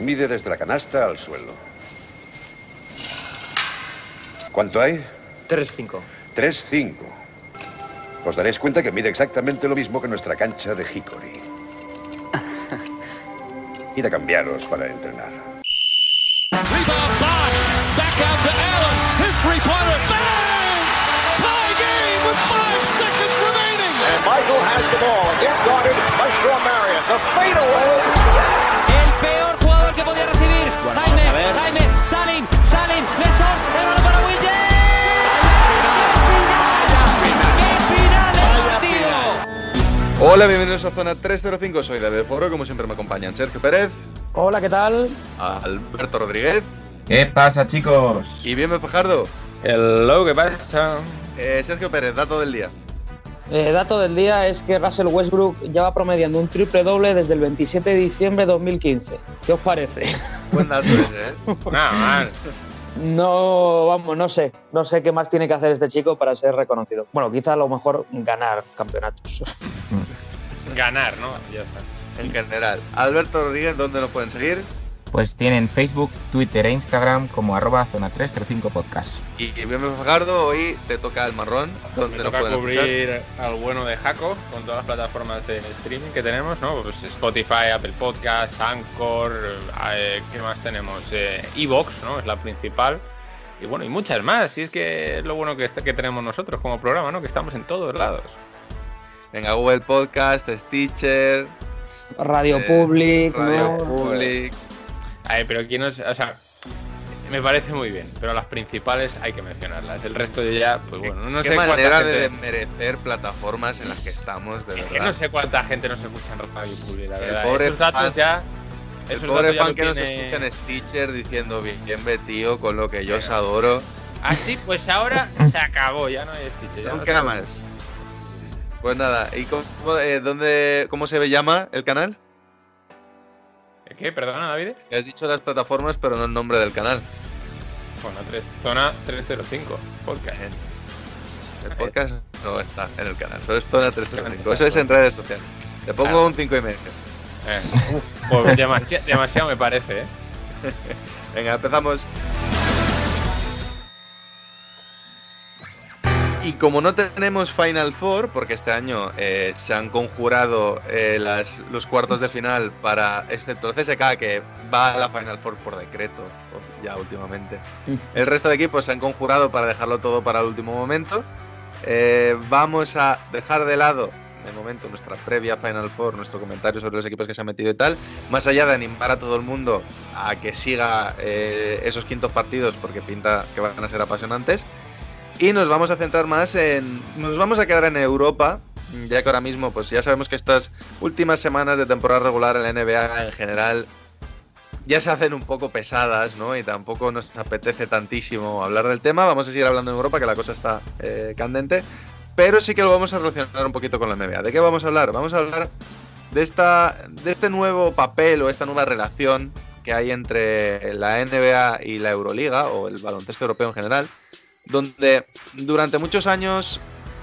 Mide desde la canasta al suelo. ¿Cuánto hay? 3-5. 3-5. Os daréis cuenta que mide exactamente lo mismo que nuestra cancha de Hickory. Id a cambiaros para entrenar. Rebound Bosch. Back out to Allen. His three-pointer. Bang! Tie game with five seconds remaining. And Michael has the ball. Again guarded by Shawn Marion. The fadeaway. Hola, bienvenidos a Zona 305. Soy David Foro, como siempre me acompañan Sergio Pérez, Hola, ¿qué tal? Alberto Rodríguez ¿Qué pasa, chicos? y Bienve Fajardo. Hello, ¿qué pasa? Eh, Sergio Pérez, dato del día. Eh, dato del día es que Russell Westbrook lleva promediando un triple doble desde el 27 de diciembre de 2015. ¿Qué os parece? Buen dato ese, ¿eh? Nada mal. No, vamos, no sé. No sé qué más tiene que hacer este chico para ser reconocido. Bueno, quizá a lo mejor ganar campeonatos. Ganar, ¿no? Ya está. En general. Alberto Rodríguez, ¿dónde nos pueden seguir? Pues tienen Facebook, Twitter e Instagram como arroba zona 305 podcast. Y Bienve Fajardo, hoy te toca el marrón. ¿Dónde Me nos toca pueden escuchar? cubrir al bueno de Jaco con todas las plataformas de streaming que tenemos, ¿no? Pues Spotify, Apple Podcasts, Anchor, eh, ¿qué más tenemos? Eh, Evox, ¿no? Es la principal. Y bueno, y muchas más. Y es que es lo bueno que, este- que tenemos nosotros como programa, ¿no? Que estamos en todos lados. Venga, Google Podcast, Stitcher, Radio Eh, Public, Radio ¿no? Public. Ay, pero quién nos. O sea, me parece muy bien, pero las principales hay que mencionarlas. El resto de ya, pues bueno, no Qué sé cuánta manera gente. de desmerecer plataformas en las que estamos, de Es que no sé cuánta gente nos escucha en Radio Public, la El verdad. pobre Esos datos fan- ya. El pobre fan que nos tiene- escucha en Stitcher diciendo bien, bien tío, con lo que yo os adoro. Así, pues ahora se acabó, ya no hay Stitch. ya no Nunca se- más. Pues nada, ¿y cómo, eh, dónde, cómo se llama el canal? ¿Qué? Perdona, David. Has dicho las plataformas, pero no el nombre del canal. Zona, 3, zona 305. Podcast. El podcast no está en el canal, solo es Zona 335. Eso es en redes sociales. Te pongo Claro. un 5 y medio. Eh, uf, pues demasi- demasiado me parece, ¿eh? Venga, empezamos. Y como no tenemos Final Four, porque este año eh, se han conjurado eh, las- los cuartos de final para, excepto el CSK, que va a la Final Four por decreto, ya últimamente. El resto de equipos se han conjurado para dejarlo todo para el último momento. Eh, vamos a dejar de lado, de momento, nuestra previa Final Four, nuestro comentario sobre los equipos que se han metido y tal, más allá de animar a todo el mundo a que siga eh, esos quintos partidos, porque pinta que van a ser apasionantes. Y nos vamos a centrar más en. Nos vamos a quedar en Europa, ya que ahora mismo, pues ya sabemos que estas últimas semanas de temporada regular en la NBA en general ya se hacen un poco pesadas, ¿no? Y tampoco nos apetece tantísimo hablar del tema. Vamos a seguir hablando en Europa, que la cosa está eh, candente. Pero sí que lo vamos a relacionar un poquito con la NBA. ¿De qué vamos a hablar? Vamos a hablar de, esta, de este nuevo papel o esta nueva relación que hay entre la NBA y la Euroliga, o el baloncesto europeo en general, donde durante muchos años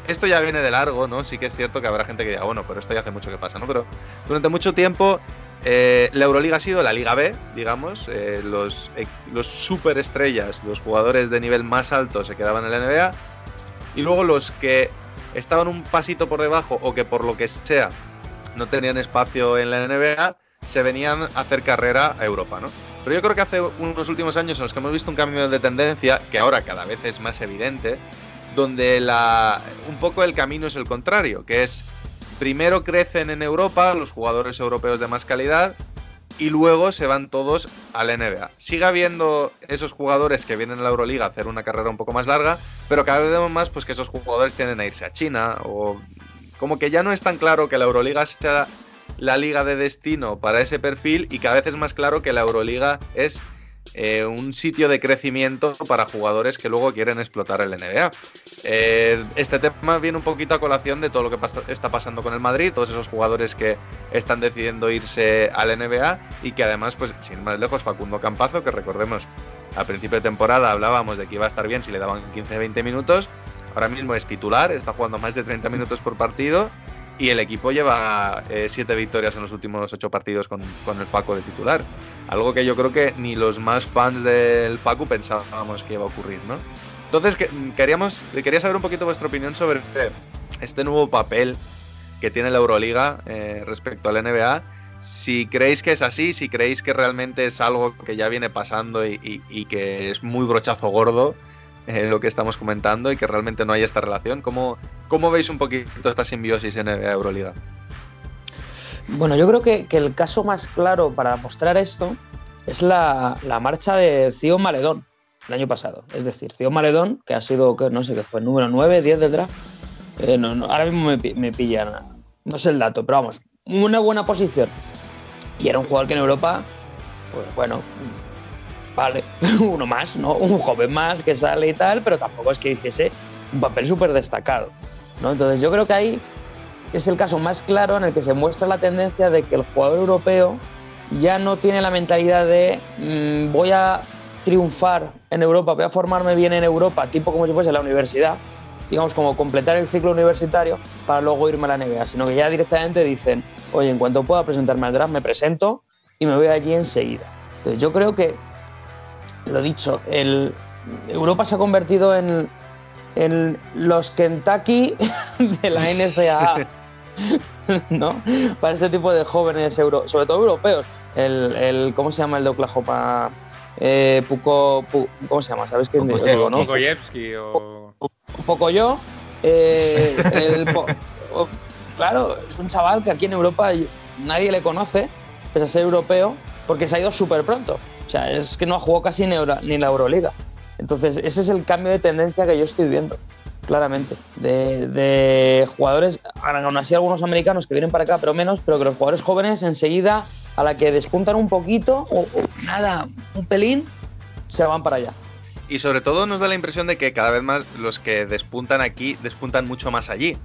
esto ya viene de largo, ¿no? Sí que es cierto que habrá gente que diga, bueno, pero esto ya hace mucho que pasa, ¿no? Pero durante mucho tiempo eh, la Euroliga ha sido la Liga B, digamos, eh, los, los superestrellas, los jugadores de nivel más alto se quedaban en la NBA, y luego los que estaban un pasito por debajo o que por lo que sea no tenían espacio en la NBA, se venían a hacer carrera a Europa, ¿no? Pero yo creo que hace unos últimos años en los que hemos visto un cambio de tendencia, que ahora cada vez es más evidente, donde la, un poco el camino es el contrario, que es primero crecen en Europa los jugadores europeos de más calidad y luego se van todos a la NBA. Sigue habiendo esos jugadores que vienen a la Euroliga a hacer una carrera un poco más larga, pero cada vez vemos más pues, que esos jugadores tienden a irse a China o como que ya no es tan claro que la Euroliga sea la liga de destino para ese perfil y cada vez es más claro que la Euroliga es eh, un sitio de crecimiento para jugadores que luego quieren explotar el NBA. Eh, este tema viene un poquito a colación de todo lo que está pasando con el Madrid, todos esos jugadores que están decidiendo irse al NBA y que además, pues sin más lejos, Facundo Campazo, que recordemos, a principio de temporada hablábamos de que iba a estar bien si le daban 15-20 minutos, ahora mismo es titular, está jugando más de 30 minutos por partido y el equipo lleva 7 victorias en los últimos 8 partidos con, con el Paco de titular. Algo que yo creo que ni los más fans del Facu pensábamos que iba a ocurrir, ¿no? Entonces, que, queríamos, quería saber un poquito vuestra opinión sobre este nuevo papel que tiene la Euroliga eh, respecto al NBA. Si creéis que es así, si creéis que realmente es algo que ya viene pasando y, que es muy brochazo gordo eh, lo que estamos comentando y que realmente no hay esta relación, ¿cómo, cómo veis un poquito esta simbiosis NBA-Euroliga? Bueno, yo creo que, el caso más claro para mostrar esto es la, marcha de Cio Maledón el año pasado. Es decir, Cio Maledón, que ha sido, que no sé qué fue, número 9, 10 del draft. Eh, ahora mismo me, me pillan, no sé el dato, pero vamos, una buena posición. Y era un jugador que en Europa, pues bueno, vale, uno más, ¿no? Un joven más que sale y tal, pero tampoco es que hiciese un papel súper destacado, ¿no? Entonces yo creo que ahí es el caso más claro en el que se muestra la tendencia de que el jugador europeo ya no tiene la mentalidad de mm, voy a triunfar en Europa, voy a formarme bien en Europa, tipo como si fuese la universidad, digamos como completar el ciclo universitario para luego irme a la NBA, sino que ya directamente dicen, oye, en cuanto pueda presentarme al draft, me presento y me voy allí enseguida. Entonces yo creo que, lo dicho, el, Europa se ha convertido en, en los Kentucky de la NCAA. ¿no? Para este tipo de jóvenes, euro, sobre todo europeos. El, el, ¿Cómo se llama el de Oklahoma? Eh, Puko, ¿Cómo se llama? ¿Sabes qué? Digo, ¿no? o... Un poco yo. Eh, claro, es un chaval que aquí en Europa nadie le conoce, pese a ser europeo, porque se ha ido súper pronto. O sea, es que no ha jugado casi ni, ni la Euroliga. Entonces, ese es el cambio de tendencia que yo estoy viendo claramente, de, jugadores, aún así algunos americanos que vienen para acá, pero menos, pero que los jugadores jóvenes enseguida, a la que despuntan un poquito, o, nada, un pelín, se van para allá. Y sobre todo nos da la impresión de que cada vez más los que despuntan aquí despuntan mucho más allí.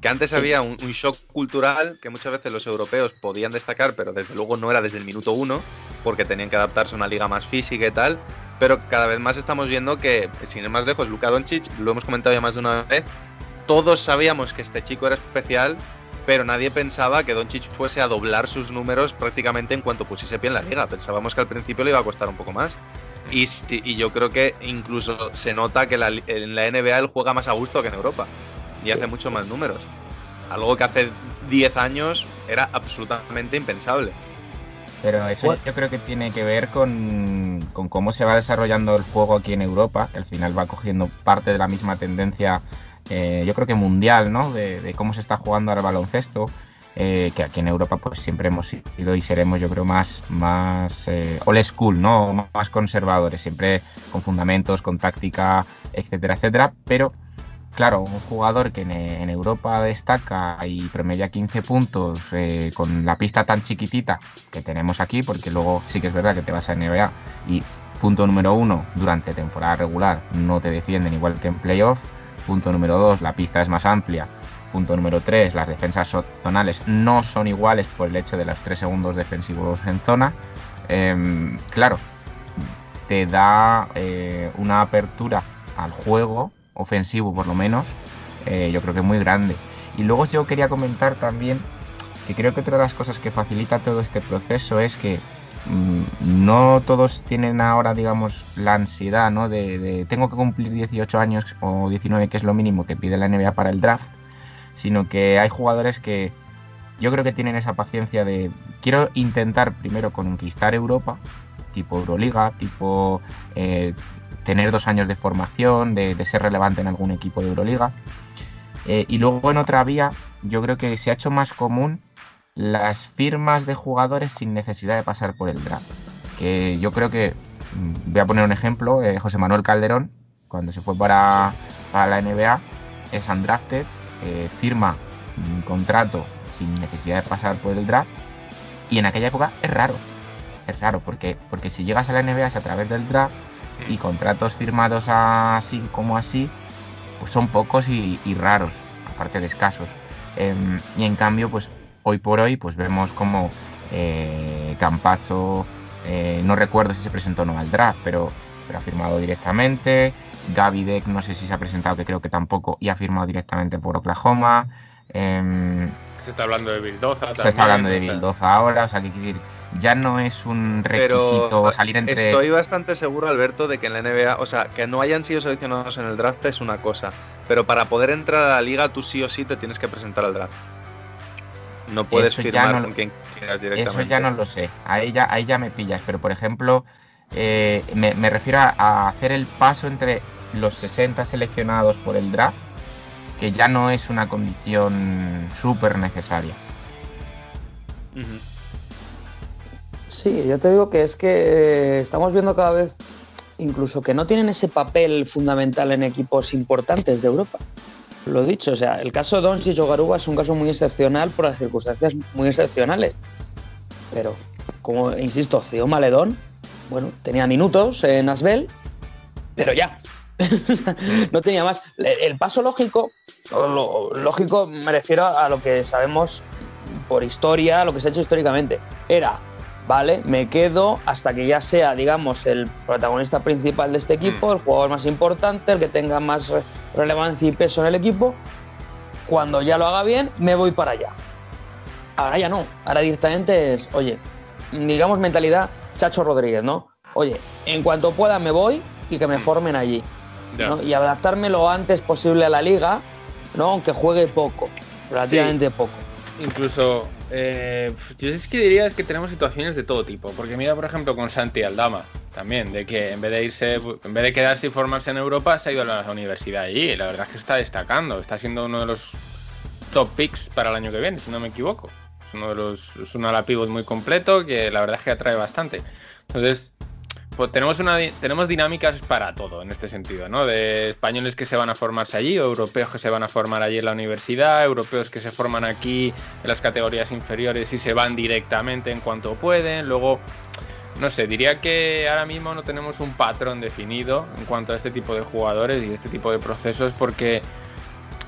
Que antes había un, un, shock cultural que muchas veces los europeos podían destacar, pero desde luego no era desde el minuto uno, porque tenían que adaptarse a una liga más física y tal pero cada vez más estamos viendo que, sin ir más lejos, Luka Doncic, lo hemos comentado ya más de una vez, todos sabíamos que este chico era especial, pero nadie pensaba que Doncic fuese a doblar sus números prácticamente en cuanto pusiese pie en la liga. Pensábamos que al principio le iba a costar un poco más. Y, y yo creo que incluso se nota que en la NBA él juega más a gusto que en Europa y hace mucho más números. Algo que hace 10 años era absolutamente impensable. Pero eso yo creo que tiene que ver con, cómo se va desarrollando el juego aquí en Europa, que al final va cogiendo parte de la misma tendencia, eh, yo creo que mundial, ¿no? De, cómo se está jugando el baloncesto, eh, que aquí en Europa pues siempre hemos sido y seremos, yo creo, más, más eh, old school, ¿no? Más conservadores, siempre con fundamentos, con táctica, etcétera, etcétera, pero claro, un jugador que en, Europa destaca y promedia 15 puntos eh, con la pista tan chiquitita que tenemos aquí, porque luego sí que es verdad que te vas a NBA y punto número uno, durante temporada regular no te defienden igual que en playoff. Punto número dos, la pista es más amplia. Punto número tres, las defensas zonales no son iguales por el hecho de los tres segundos defensivos en zona. Em, claro, te da eh, una apertura al juego ofensivo por lo menos, eh, yo creo que es muy grande. Y luego yo quería comentar también que creo que otra de las cosas que facilita todo este proceso es que mm, no todos tienen ahora, digamos, la ansiedad, ¿no? De, tengo que cumplir 18 años o 19, que es lo mínimo que pide la NBA para el draft, sino que hay jugadores que yo creo que tienen esa paciencia de quiero intentar primero conquistar Europa, tipo Euroliga, tipo eh, tener dos años de formación, de, ser relevante en algún equipo de Euroliga. Eh, y luego en otra vía, yo creo que se ha hecho más común las firmas de jugadores sin necesidad de pasar por el draft. Que yo creo que, mm, voy a poner un ejemplo, eh, José Manuel Calderón, cuando se fue para, la NBA, es undrafted, eh, firma un contrato sin necesidad de pasar por el draft. Y en aquella época es raro, es raro, porque, porque si llegas a la NBA es a través del draft y contratos firmados así como así, pues son pocos y, raros, aparte de escasos. Em, y en cambio, pues hoy por hoy, pues vemos como eh, Campacho, eh, no recuerdo si se presentó o no al draft, pero, pero ha firmado directamente. Gaby Deck, no sé si se ha presentado, que creo que tampoco, y ha firmado directamente por Oklahoma. Se está hablando de Bildoza también. Se está hablando de. Bildoza ahora, o sea, que decir, ya no es un requisito Pero salir entre. estoy bastante seguro, Alberto, de que en la NBA, o sea, que no hayan sido seleccionados en el draft es una cosa, pero para poder entrar a la liga tú sí o sí te tienes que presentar al draft. No puedes Eso firmar no- con quien quieras Eso directamente. ya no lo sé, ahí ya, ahí ya me pillas, pero por ejemplo, eh, me, me refiero a, a hacer el paso entre los 60 seleccionados por el draft, que ya no es una condición súper necesaria. Sí, yo te digo que es que eh, estamos viendo cada vez incluso que no tienen ese papel fundamental en equipos importantes de Europa. Lo dicho, o sea, el caso de Doncic o Garuba es un caso muy excepcional por las circunstancias muy excepcionales. Pero, como insisto, Ceo Maledón, bueno, tenía minutos en Asbel, pero ya. no tenía más. El paso lógico, lo lógico me refiero a lo que sabemos por historia, lo que se ha hecho históricamente, era, vale, me quedo hasta que ya sea, digamos, el protagonista principal de este equipo, el jugador más importante, el que tenga más re- relevancia y peso en el equipo. Cuando ya lo haga bien, me voy para allá. Ahora ya no, ahora directamente es, oye, digamos mentalidad Chacho Rodríguez, ¿no? Oye, en cuanto pueda me voy y que me formen allí. Y adaptarme lo antes posible a la liga, ¿no? Aunque juegue poco, relativamente poco. Incluso, eh, yo es que diría es que tenemos situaciones de todo tipo. Porque mira, por ejemplo, con Santi Aldama, también, de que en vez de irse, en vez de quedarse y formarse en Europa, se ha ido a la universidad allí. Y la verdad es que está destacando, está siendo uno de los top picks para el año que viene, si no me equivoco. Es uno de los, es un ala pivot muy completo que la verdad es que atrae bastante. Entonces, pues tenemos, una, tenemos dinámicas para todo en este sentido, ¿no? De españoles que se van a formarse allí, europeos que se van a formar allí en la universidad, europeos que se forman aquí en las categorías inferiores y se van directamente en cuanto pueden. Luego, no sé, diría que ahora mismo no tenemos un patrón definido en cuanto a este tipo de jugadores y este tipo de procesos porque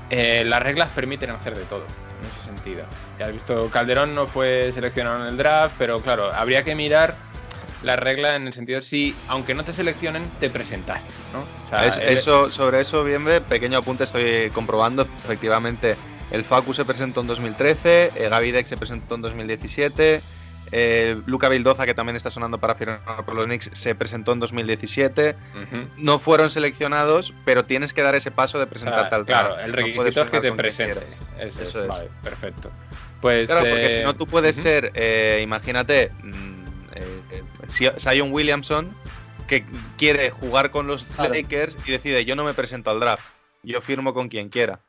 eh, las reglas permiten hacer de todo en ese sentido. Ya has visto, Calderón no fue seleccionado en el draft, pero claro, habría que mirar la regla en el sentido si, aunque no te seleccionen, te presentaste, ¿no? O sea, Es- el- eso, sobre eso, Bienve, pequeño apunte, estoy comprobando. Efectivamente, el Facu se presentó en 2013, eh, Gaby Deck se presentó en 2017, eh, Luca Vildoza, que también está sonando para firmar por los Knicks, se presentó en 2017. Ujú. No fueron seleccionados, pero tienes que dar ese paso de presentarte al Claro, draft. el No requisito es que te presentes. Eso, Eso es. Vale, perfecto. Pues, Claro, porque eh, si no, tú puedes ser, eh, imagínate, mm, eh, eh, Zion Williamson, que quiere jugar con los Claro. Lakers y decide, yo no me presento al draft, yo firmo con quien quiera.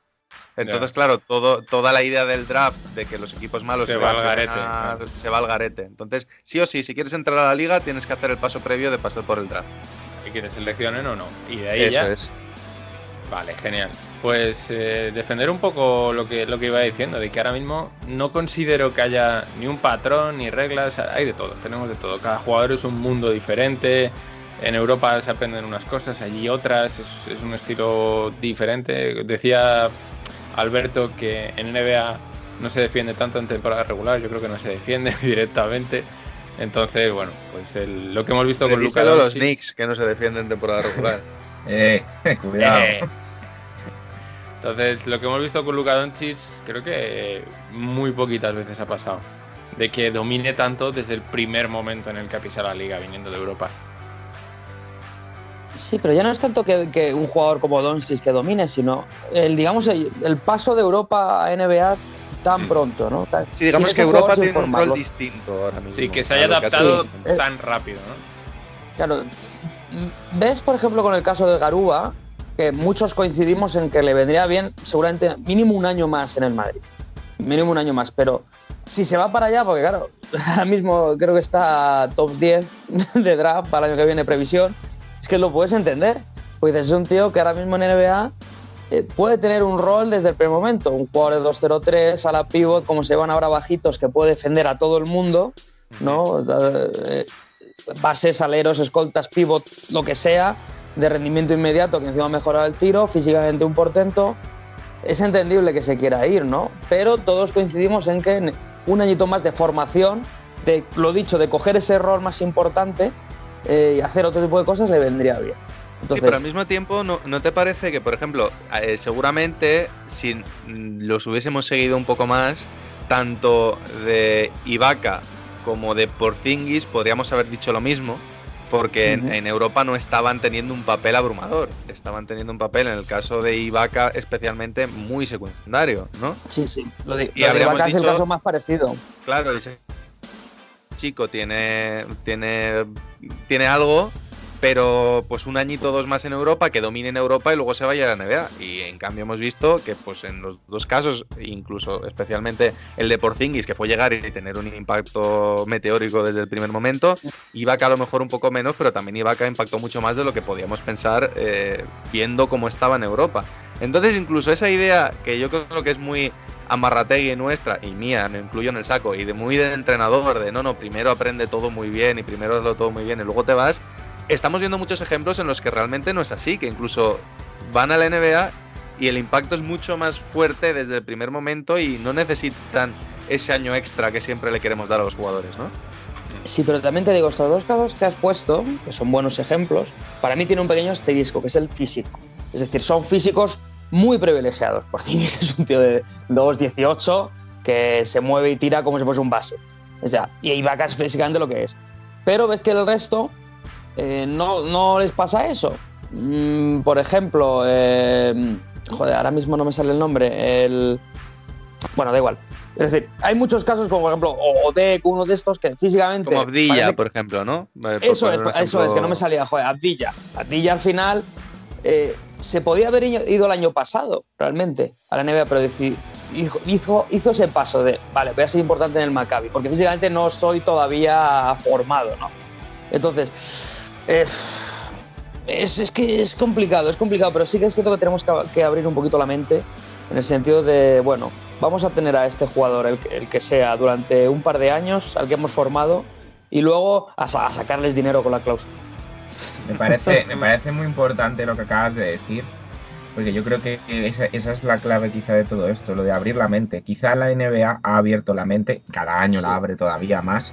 Entonces, claro, todo, toda la idea del draft, de que los equipos malos Se va al garete, a- claro. se va al garete. Entonces, sí o sí, si quieres entrar a la liga, tienes que hacer el paso previo de pasar por el draft. Y que te seleccionen o no. Y de ahí Eso ya. es. Vale, genial. Pues eh, defender un poco lo que, lo que iba diciendo, de que ahora mismo no considero que haya ni un patrón ni reglas, hay de todo, tenemos de todo. Cada jugador es un mundo diferente. En Europa se aprenden unas cosas, allí otras, es, es un estilo diferente. Decía Alberto que en NBA no se defiende tanto en temporada regular, yo creo que no se defiende directamente. Entonces, bueno, pues el- lo que hemos visto con Revísalo los Knicks, que no se defienden en temporada regular. Eh, cuidado. Eh. Entonces, lo que hemos visto con Luka Doncic, creo que muy poquitas veces ha pasado. De que domine tanto desde el primer momento en el que ha pisado la liga viniendo de Europa. Sí, pero ya no es tanto que, que un jugador como Doncic que domine, sino el, digamos, el, el paso de Europa a NBA tan pronto, ¿no? Sí, digamos que Europa tiene un rol distinto ahora mismo. Sí, que se haya adaptado tan rápido, ¿no? Claro, ves, por ejemplo, con el caso de Garuba, que muchos coincidimos en que le vendría bien seguramente mínimo un año más en el Madrid. Mínimo un año más, pero si se va para allá, porque claro, ahora mismo creo que está top 10 de draft para el año que viene previsión, es que lo puedes entender. Pues es un tío que ahora mismo en NBA eh, puede tener un rol desde el primer momento, un jugador de 2-0-3, a la pivot, como se van ahora bajitos, que puede defender a todo el mundo, ¿no? Eh, bases, aleros, escoltas, pivot, lo que sea, de rendimiento inmediato, que encima mejora el tiro, físicamente un portento. Es entendible que se quiera ir, ¿no? Pero todos coincidimos en que un añito más de formación, de lo dicho, de coger ese rol más importante eh, y hacer otro tipo de cosas le vendría bien. sí, pero al mismo tiempo, ¿no, ¿no te parece que, por ejemplo, eh, seguramente si los hubiésemos seguido un poco más, tanto de Ibaka como de Porzingis podríamos haber dicho lo mismo, porque en, en Europa no estaban teniendo un papel abrumador, estaban teniendo un papel, en el caso de Ibaka especialmente, muy secundario, ¿no? Sí, sí, lo de, Y lo de Ibaka es el caso más parecido. Claro, ese chico tiene, tiene, tiene algo, pero pues un añito dos más en Europa, que domine en Europa y luego se vaya a la NBA. Y en cambio hemos visto que pues en los dos casos, incluso especialmente el de Porzingis, que fue llegar y tener un impacto meteórico desde el primer momento, Ibaka a lo mejor un poco menos, pero también Ibaka impactó mucho más de lo que podíamos pensar eh, viendo cómo estaba en Europa. Entonces incluso esa idea que yo creo que es muy amarrategui nuestra y mía, me incluyo en el saco, y de muy de entrenador, de no, no, primero aprende todo muy bien y primero hazlo todo muy bien y luego te vas, estamos viendo muchos ejemplos en los que realmente no es así, que incluso van a la NBA y el impacto es mucho más fuerte desde el primer momento y no necesitan ese año extra que siempre le queremos dar a los jugadores, ¿no? Sí, pero también te digo, estos dos casos que has puesto, que son buenos ejemplos, para mí tiene un pequeño asterisco, que es el físico. Es decir, son físicos muy privilegiados. Por es un tío de 2'18 que se mueve y tira como si fuese un base. O sea, y Ibaka es físicamente lo que es. Pero ves que el resto eh, no, no les pasa eso. Mm, por ejemplo, eh, joder, ahora mismo no me sale el nombre. El, bueno, da igual. Es decir, hay muchos casos como por ejemplo Odek, uno de estos que físicamente... Como Abdilla, que- por ejemplo, ¿no? Eh, por eso es, eso es, que no me salía, joder, Abdilla. Abdilla al final eh, se podía haber ido el año pasado, realmente, a la NBA, pero hizo, hizo ese paso de, vale, voy a ser importante en el Maccabi, porque físicamente no soy todavía formado, ¿no? Entonces, eh, es, es que es complicado, es complicado, pero sí que es cierto que tenemos que, que abrir un poquito la mente en el sentido de, bueno, vamos a tener a este jugador, el, que- el que sea, durante un par de años, al que hemos formado, y luego a, sa- a sacarles dinero con la cláusula. Me parece, me parece muy importante lo que acabas de decir, porque yo creo que esa, esa es la clave quizá de todo esto, lo de abrir la mente. Quizá la NBA ha abierto la mente, cada año Sí. la abre todavía más,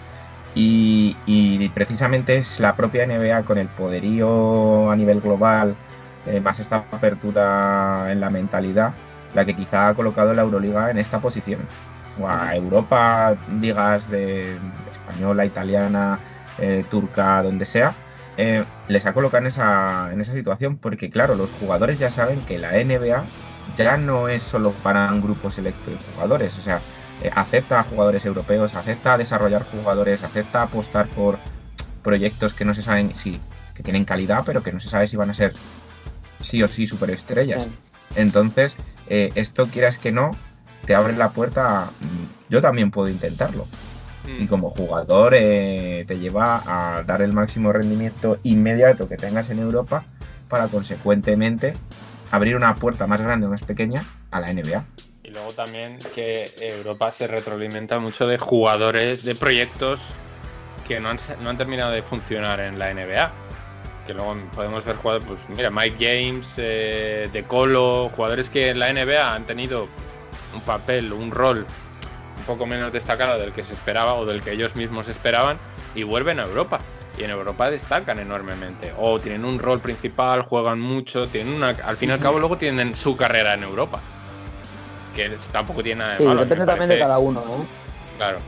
y, precisamente es la propia NBA con el poderío a nivel global, eh, más esta apertura en la mentalidad, la que quizá ha colocado la Euroliga en esta posición. O a Europa, digas de española, italiana, eh, turca, donde sea, eh, les ha colocado en esa, en esa situación porque, claro, los jugadores ya saben que la NBA ya no es solo para un grupo selecto de jugadores, o sea, acepta a jugadores europeos, acepta desarrollar jugadores, acepta apostar por proyectos que no se saben si que tienen calidad, pero que no se sabe si van a ser sí o sí superestrellas. Sí. Entonces, eh, esto quieras que no, te abre la puerta. a, mm, yo también puedo intentarlo. Y como jugador eh, te lleva a dar el máximo rendimiento inmediato que tengas en Europa para consecuentemente abrir una puerta más grande o más pequeña a la NBA. Y luego también que Europa se retroalimenta mucho de jugadores, de proyectos que no han, no han terminado de funcionar en la NBA. Que luego podemos ver jugadores, pues mira, Mike James, eh, De Colo, jugadores que en la NBA han tenido pues, un papel, un rol un poco menos destacado del que se esperaba o del que ellos mismos esperaban y vuelven a Europa. Y en Europa destacan enormemente. O tienen un rol principal, juegan mucho, tienen una. Al fin y al cabo, luego tienen su carrera en Europa. Que tampoco tiene nada de Sí, malo. depende también de cada uno, ¿no? Claro.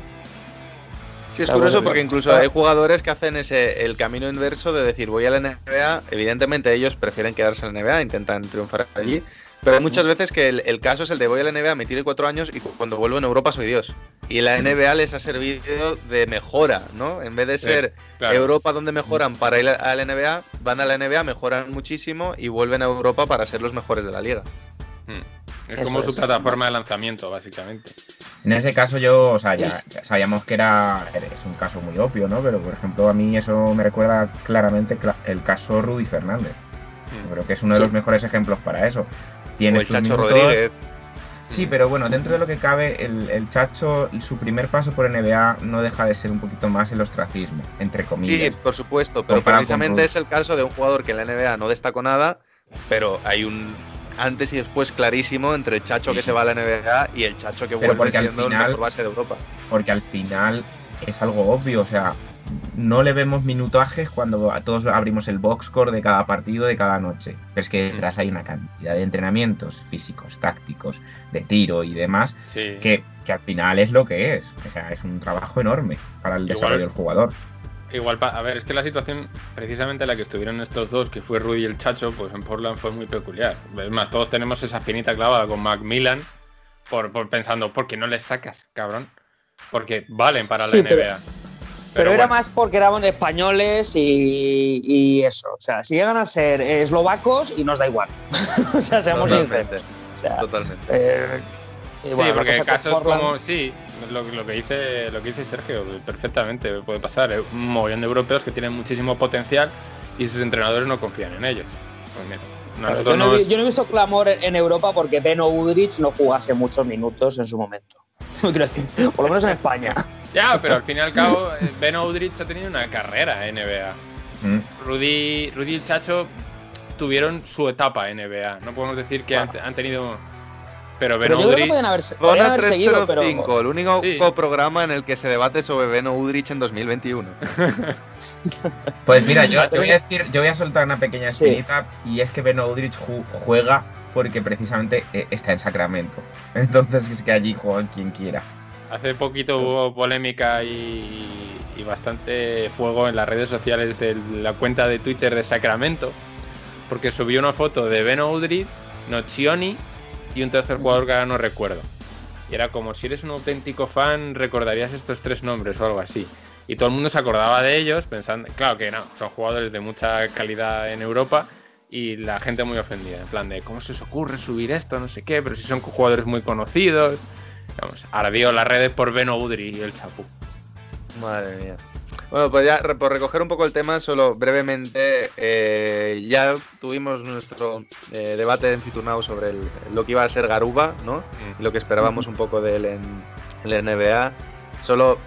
Sí, es Claro, curioso porque claro. incluso hay jugadores que hacen ese el camino inverso de decir voy a la NBA. Evidentemente ellos prefieren quedarse en la NBA, intentan triunfar allí. Pero hay muchas veces que el, el caso es el de voy a la NBA, me tiro cuatro años y cu- cuando vuelvo en Europa soy Dios. Y la NBA les ha servido de mejora, ¿no? En vez de Sí, ser claro. Europa donde mejoran para ir a la NBA, van a la NBA, mejoran muchísimo y vuelven a Europa para ser los mejores de la liga. Mm. Es Eso como es. su plataforma de lanzamiento, básicamente. En ese caso yo, o sea, ya, ya sabíamos que era es un caso muy obvio, ¿no? Pero por ejemplo a mí eso me recuerda claramente cla- el caso Rudy Fernández. Yo creo que es uno de Sí. los mejores ejemplos para eso. Tiene el sus Chacho minutos, Rodríguez. Sí, pero bueno, dentro de lo que cabe, el, el Chacho, su primer paso por NBA no deja de ser un poquito más el ostracismo, entre Sí, comillas. por supuesto, pero precisamente es el caso de un jugador que en la NBA no destacó nada, pero hay un antes y después clarísimo entre el Chacho Sí. que se va a la NBA y el Chacho que Pero vuelve siendo el final- mejor base de Europa. Porque al final es algo obvio, o sea, no le vemos minutajes cuando todos abrimos el box score de cada partido de cada noche. Pero es que detrás hay una cantidad de entrenamientos físicos, tácticos, de tiro y demás, Sí. que, que al final es lo que es. O sea, es un trabajo enorme para el Igual- desarrollo del jugador. Igual, pa- a ver, es que la situación, precisamente la que estuvieron estos dos, que fue Rudy y el Chacho, pues en Portland fue muy peculiar. Es más, todos tenemos esa espinita clavada con Macmillan por, por pensando, ¿por qué no les sacas, cabrón? Porque valen para Sí, la pero- NBA. Pero, era bueno, más porque éramos españoles y, y eso. O sea, si llegan a ser eslovacos y nos da igual. o sea, seamos Totalmente. sinceros. O sea, Totalmente. eh, y Sí, bueno, porque casos Portland- como. Sí, lo, lo que dice, lo que dice Sergio, perfectamente puede pasar. Un mogollón de europeos que tienen muchísimo potencial y sus entrenadores no confían en ellos. Pues mira, nosotros yo, no yo no he visto clamor en Europa porque Beno Udrich no jugase muchos minutos en su momento. Quiero decir, por lo menos en España. Ya, pero al fin y al cabo, eh, Ben Udrich ha tenido una carrera en NBA. Mm. Rudy, Rudy y el Chacho tuvieron su etapa en NBA. No podemos decir que han, han tenido. Pero Ben Pero yo creo que Udrich. pueden haber, podrían Zona haber seguido, pero 305, el único Sí. programa en el que se debate sobre Beno Udrich en 2021. Pues mira, yo, yo voy a decir, yo voy a soltar una pequeña Sí. espinita y es que Ben Udrich ju- juega porque precisamente eh, está en Sacramento. Entonces es que allí juegan quien quiera. Hace poquito hubo polémica y, y bastante fuego en las redes sociales de la cuenta de Twitter de Sacramento, porque subió una foto de Ben Udrich, Nocioni y un tercer jugador que ahora no recuerdo. Y era como si eres un auténtico fan, recordarías estos tres nombres o algo así. Y todo el mundo se acordaba de ellos, pensando, claro que no, son jugadores de mucha calidad en Europa y la gente muy ofendida, en plan de, ¿cómo se os ocurre subir esto? No sé qué, pero si son jugadores muy conocidos. Vamos, ardió las redes por Beno Udri y el Chapu. Madre mía. Bueno, pues ya por recoger un poco el tema, solo brevemente, eh, ya tuvimos nuestro eh, debate en Fitunao sobre el- lo que iba a ser Garuba, ¿no? Y lo que esperábamos un poco de él en, en la NBA. Solo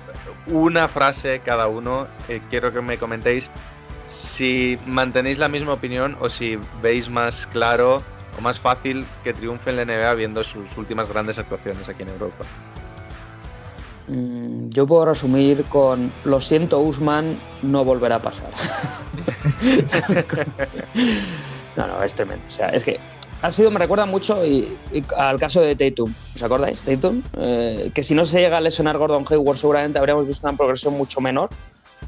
una frase cada uno. eh, quiero que me comentéis si mantenéis la misma opinión o si veis más claro o más fácil que triunfe en la NBA viendo sus últimas grandes actuaciones aquí en Europa. Mm, yo puedo resumir con lo siento Usman, no volverá a pasar. no, no, es tremendo. O sea, es que ha sido, me recuerda mucho y- y al caso de Tatum. ¿Os acordáis? Tatum, eh, que si no se llega a lesionar Gordon Hayward seguramente habríamos visto una progresión mucho menor.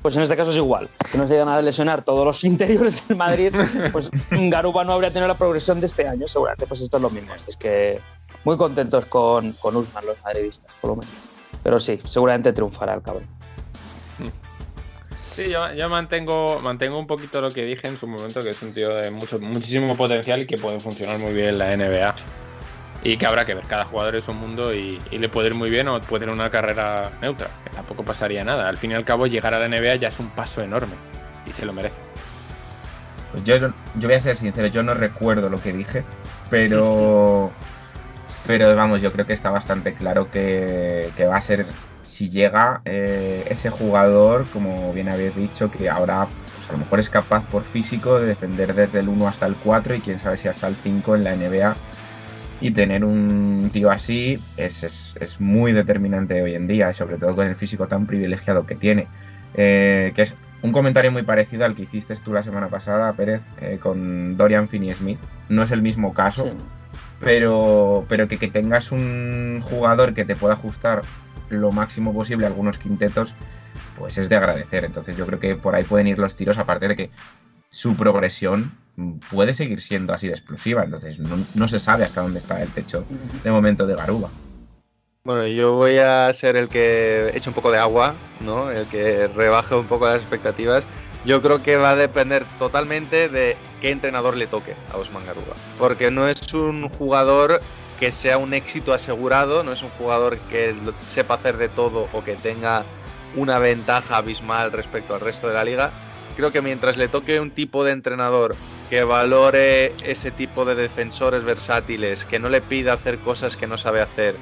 Pues en este caso es igual. Que no se llegan a lesionar todos los interiores del Madrid, pues Garuba no habría tenido la progresión de este año, seguramente. Pues esto es lo mismo. Es que muy contentos con, con Usman, los madridistas, por lo menos. Pero sí, seguramente triunfará el cabrón. Sí, yo, yo mantengo, mantengo un poquito lo que dije en su momento, que es un tío de mucho, muchísimo potencial y que puede funcionar muy bien en la NBA. Y que habrá que ver, cada jugador es un mundo y, y le puede ir muy bien o puede tener una carrera neutra, que tampoco pasaría nada. Al fin y al cabo, llegar a la NBA ya es un paso enorme y se lo merece. Pues yo, yo voy a ser sincero, yo no recuerdo lo que dije, pero, pero vamos, yo creo que está bastante claro que, que va a ser, si llega, eh, ese jugador, como bien habéis dicho, que ahora pues a lo mejor es capaz por físico de defender desde el 1 hasta el 4 y quién sabe si hasta el 5 en la NBA. Y tener un tío así es, es, es muy determinante hoy en día, sobre todo con el físico tan privilegiado que tiene. Eh, que es un comentario muy parecido al que hiciste tú la semana pasada, Pérez, eh, con Dorian Finney-Smith. No es el mismo caso. Pero, pero que, que tengas un jugador que te pueda ajustar lo máximo posible a algunos quintetos, pues es de agradecer. Entonces yo creo que por ahí pueden ir los tiros, aparte de que su progresión puede seguir siendo así de explosiva. Entonces no, no se sabe hasta dónde está el techo de momento de Garuba. Bueno, yo voy a ser el que eche un poco de agua, ¿no? El que rebaje un poco las expectativas. Yo creo que va a depender totalmente de qué entrenador le toque a Osman Garuba. Porque no es un jugador que sea un éxito asegurado, no es un jugador que sepa hacer de todo o que tenga una ventaja abismal respecto al resto de la liga. Creo que mientras le toque un tipo de entrenador que valore ese tipo de defensores versátiles, que no le pida hacer cosas que no sabe hacer,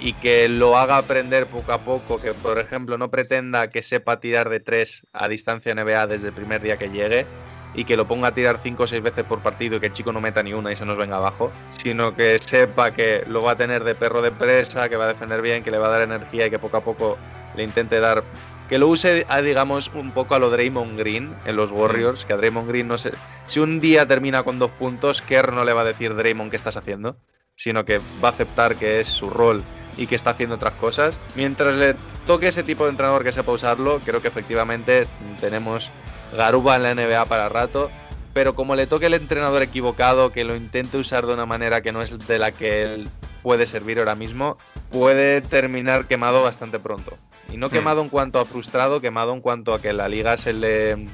y que lo haga aprender poco a poco, que por ejemplo no pretenda que sepa tirar de tres a distancia NBA desde el primer día que llegue y que lo ponga a tirar cinco o seis veces por partido y que el chico no meta ni una y se nos venga abajo, sino que sepa que lo va a tener de perro de presa, que va a defender bien, que le va a dar energía y que poco a poco le intente dar que lo use, a, digamos, un poco a lo Draymond Green en los Warriors, que a Draymond Green no sé. Si un día termina con dos puntos, Kerr no le va a decir Draymond qué estás haciendo, sino que va a aceptar que es su rol y que está haciendo otras cosas. Mientras le toque ese tipo de entrenador que sepa usarlo, creo que efectivamente tenemos Garuba en la NBA para rato. Pero como le toque el entrenador equivocado, que lo intente usar de una manera que no es de la que él puede servir ahora mismo, puede terminar quemado bastante pronto. Y no quemado en cuanto a frustrado, quemado en cuanto a que la liga se le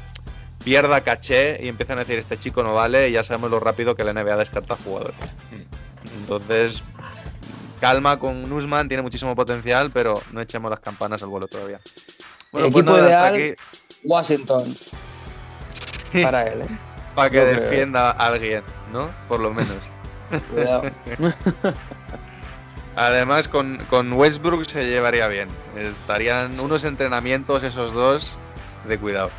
pierda caché y empiezan a decir este chico no vale y ya sabemos lo rápido que la NBA descarta jugadores. Entonces, calma con Nusman, tiene muchísimo potencial, pero no echemos las campanas al vuelo todavía. Bueno, pues equipo ideal, Washington. Para él, ¿eh? Para que defienda a alguien, ¿no? Por lo menos. Cuidado. Además, con, con, Westbrook se llevaría bien. Estarían unos entrenamientos esos dos de cuidado.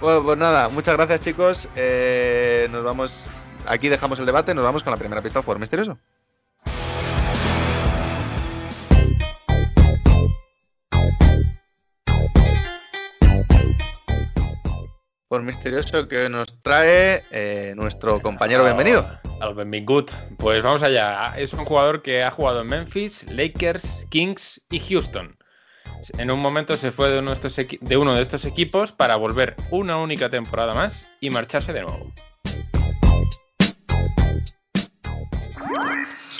Bueno, pues nada, muchas gracias chicos. Eh, nos vamos. Aquí dejamos el debate, nos vamos con la primera pista del jugador misterioso. Por misterioso que nos trae eh, nuestro compañero bienvenido. Al Benvingut. Pues vamos allá. Es un jugador que ha jugado en Memphis, Lakers, Kings y Houston. En un momento se fue de uno de estos, de uno de estos equipos para volver una única temporada más y marcharse de nuevo.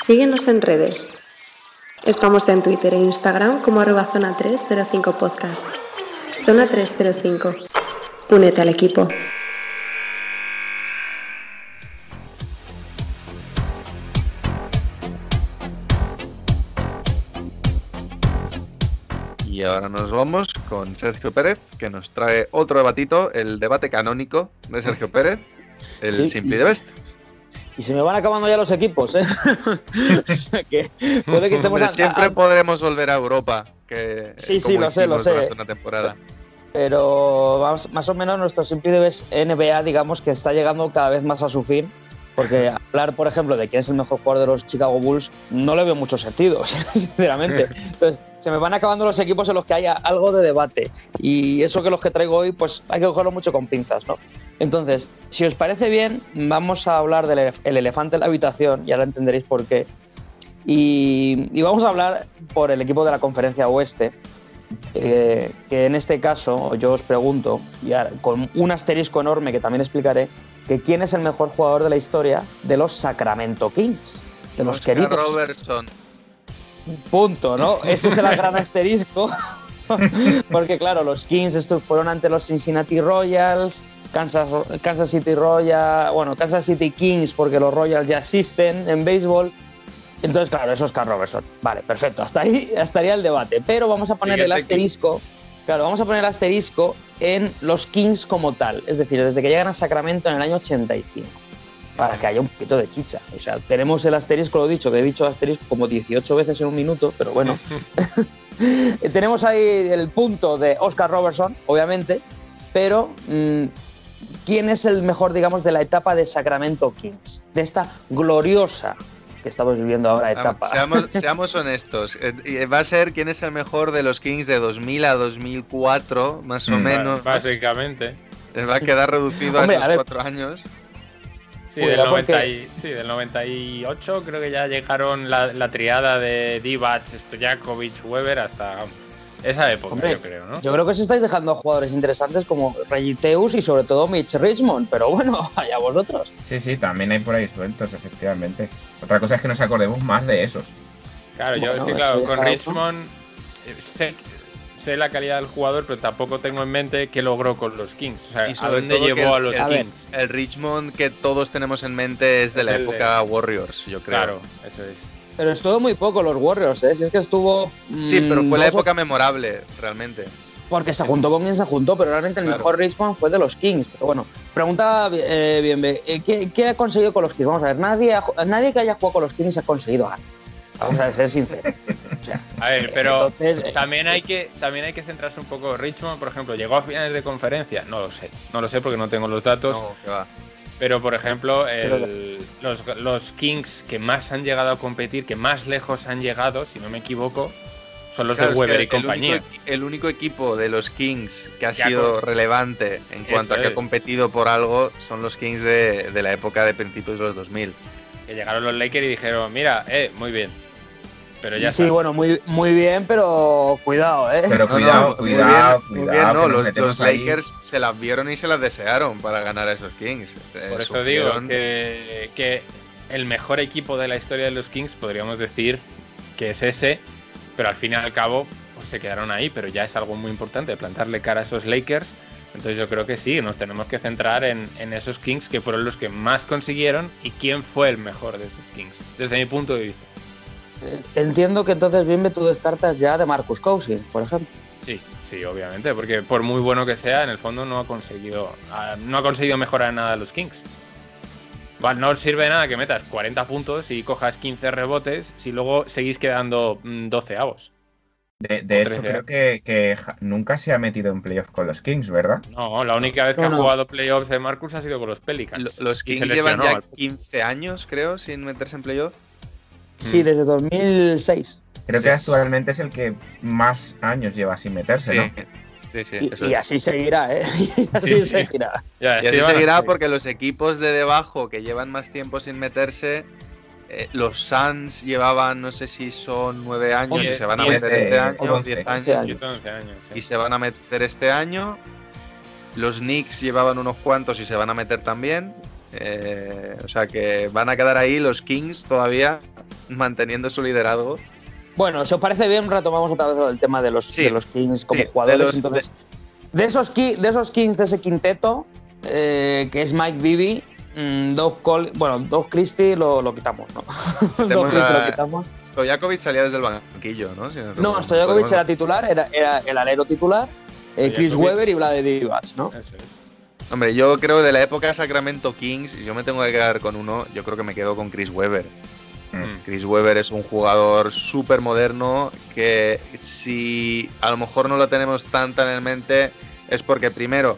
Síguenos en redes. Estamos en Twitter e Instagram como arroba zona 305 podcast. Zona 305. Únete al equipo. Y ahora nos vamos con Sergio Pérez, que nos trae otro debatito, el debate canónico de Sergio Pérez, el sí, Simply the Best. Y se me van acabando ya los equipos, ¿eh? que puede que estemos Siempre podremos volver a Europa. Que, sí, sí, lo sé, lo sé. Una temporada pero más, más, o menos nuestro Simply Best NBA, digamos que está llegando cada vez más a su fin, porque hablar, por ejemplo, de quién es el mejor jugador de los Chicago Bulls, no le veo mucho sentido, sinceramente. Entonces, se me van acabando los equipos en los que haya algo de debate, y eso que los que traigo hoy, pues hay que cogerlo mucho con pinzas, ¿no? Entonces, si os parece bien, vamos a hablar del elefante en la habitación, y ahora entenderéis por qué. Y, y vamos a hablar por el equipo de la conferencia oeste, eh, que en este caso yo os pregunto, y con un asterisco enorme que también explicaré, que quién es el mejor jugador de la historia de los Sacramento Kings, de los Oscar queridos. Robertson. Punto, ¿no? Ese es el gran asterisco. Porque claro, los Kings fueron ante los Cincinnati Royals, Kansas, Kansas City Royals, bueno, Kansas City Kings porque los Royals ya existen en béisbol entonces, claro, eso es Carl Robertson. Vale, perfecto. Hasta ahí estaría el debate. Pero vamos a poner el asterisco. Claro, vamos a poner el asterisco en los Kings como tal. Es decir, desde que llegan a Sacramento en el año 85. Para que haya un poquito de chicha. O sea, tenemos el asterisco, lo dicho, que he dicho asterisco como 18 veces en un minuto, pero bueno. tenemos ahí el punto de Oscar Robertson, obviamente, pero mm, ¿quién es el mejor, digamos, de la etapa de Sacramento Kings? De esta gloriosa que estamos viviendo ahora etapa. Seamos, seamos honestos. Eh, va a ser quién es el mejor de los Kings de 2000 a 2004, más o Mm, menos. Básicamente. Les va a quedar reducido Hombre, a esos a cuatro años. Sí, Cuidado del, 90 porque- y- sí, del 98 creo que ya llegaron la, la triada de Divac, Stojakovic, Weber hasta esa época, Hombre, yo creo, ¿no? Yo creo que os estáis dejando jugadores interesantes como Regiteus y sobre todo Mitch Richmond, pero bueno, allá vosotros. Sí, sí, también hay por ahí sueltos, efectivamente. Otra cosa es que nos acordemos más de esos. Claro, yo es que claro, con. Richmond eh, sé, sé la calidad del jugador, pero tampoco tengo en mente qué logró con los Kings. O sea, Y ¿a sobre dónde llevó a el- los el- A Kings? El Richmond que todos tenemos en mente es de Es la de- época Warriors, yo creo. Claro, eso es. Pero estuvo muy poco los Warriors, ¿eh? Si es que estuvo. Sí, pero mm, fue la o- época memorable, realmente. Porque se juntó con quien se juntó, pero realmente el Claro. mejor Richmond fue de los Kings. Pero bueno, pregunta eh, bien, bien, eh, ¿qué, qué ha conseguido con los Kings? Vamos a ver, nadie, ha nadie que haya jugado con los Kings ha conseguido ganar. Vamos a ser sinceros. O sea, A ver, pero Entonces, eh, también hay que también hay que centrarse un poco. Richmond, por ejemplo, llegó a finales de conferencia. No lo sé, no lo sé porque no tengo los datos. No, que va. Pero por ejemplo, el- los, los Kings que más han llegado a competir, que más lejos han llegado, si no me equivoco, Son los Claro, de es que Weber y el compañía. único, el único equipo de los Kings que ha Ya sido con- relevante en cuanto a que ha competido por algo son los Kings de, de la época de principios de los 2000. Que llegaron los Lakers y dijeron, mira, eh, muy bien. Pero ya sí, está. bueno, muy, muy bien, pero cuidado, ¿eh? Pero No, no, cuidado, muy cuidado, muy cuidado. bien, no, los. Lakers se las vieron y se las desearon para ganar a esos Kings. Eh, Por eso digo que el mejor equipo de la historia de los Kings podríamos decir que es ese, pero al fin y al cabo pues se quedaron ahí, pero ya es algo muy importante plantarle cara a esos Lakers. Entonces yo creo que sí, nos tenemos que centrar en, en esos Kings que fueron los que más consiguieron y quién fue el mejor de esos Kings, desde mi punto de vista. Entiendo que entonces, bien, tú descartas ya de Marcus Cousins, por ejemplo. Sí, sí, obviamente, porque por muy bueno que sea, en el fondo no ha conseguido, ah, no ha conseguido mejorar nada los Kings. No sirve de nada que metas 40 puntos y cojas 15 rebotes si luego seguís quedando mm, 12 avos. De, hecho, 13. creo que, nunca se ha metido en playoff con los Kings, ¿verdad? No, la única vez que No, ha jugado playoffs de Marcus ha sido con los Pelicans. Lo- Los se Kings llevan ya al- 15 años, creo, sin meterse en playoff. Sí, Mm. desde 2006. Creo que actualmente es el que más años lleva sin meterse, Sí, ¿no? sí, sí, Y, así seguirá, ¿eh? Y así Sí, sí. seguirá. Ya, Y así seguirá porque los equipos de debajo que llevan más tiempo sin meterse, eh, los Suns llevaban, no sé si son nueve años y Diez, se van a diez, meter este año, once. 10 Once años, años. 10, 11 años. sí. y se van a meter este año. Los Knicks llevaban unos cuantos y se van a meter también. Eh, o sea que van a quedar ahí los Kings todavía manteniendo su liderazgo. Bueno, si os parece bien, retomamos otra vez el tema de los, Sí. de los Kings como Sí, de jugadores. los- Entonces, de, esos, de esos Kings, de ese quinteto, eh, que es Mike Bibby, mm, Doug Col bueno, Doug Christie lo, lo quitamos, ¿no? Doug Christie lo quitamos. Stojakovic salía desde el banquillo, ¿no? Si No, recuerdo. Stojakovic era titular, era, era el alero titular, eh, Chris. Weber y Vlade Divac, ¿no? Eso es. Hombre, yo creo de la época de Sacramento Kings, si yo me tengo que quedar con uno, yo creo que me quedo con Chris Webber. Mm. Chris Webber es un jugador súper moderno que si a lo mejor no lo tenemos tan tan en mente es porque primero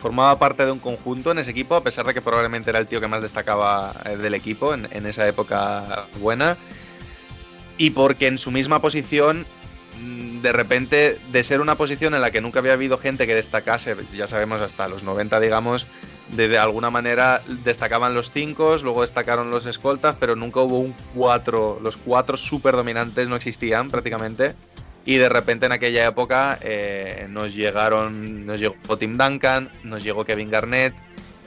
formaba parte de un conjunto en ese equipo, a pesar de que probablemente era el tío que más destacaba eh, del equipo en, en esa época buena, y porque en su misma posición, mm, de repente, de ser una posición en la que nunca había habido gente que destacase, ya sabemos hasta los 90, digamos, de, de alguna manera destacaban los cinco, luego destacaron los escoltas, pero nunca hubo un cuatro. Los cuatro super dominantes no existían prácticamente. Y de repente en aquella época eh, nos llegaron, nos llegó Tim Duncan, nos llegó Kevin Garnett,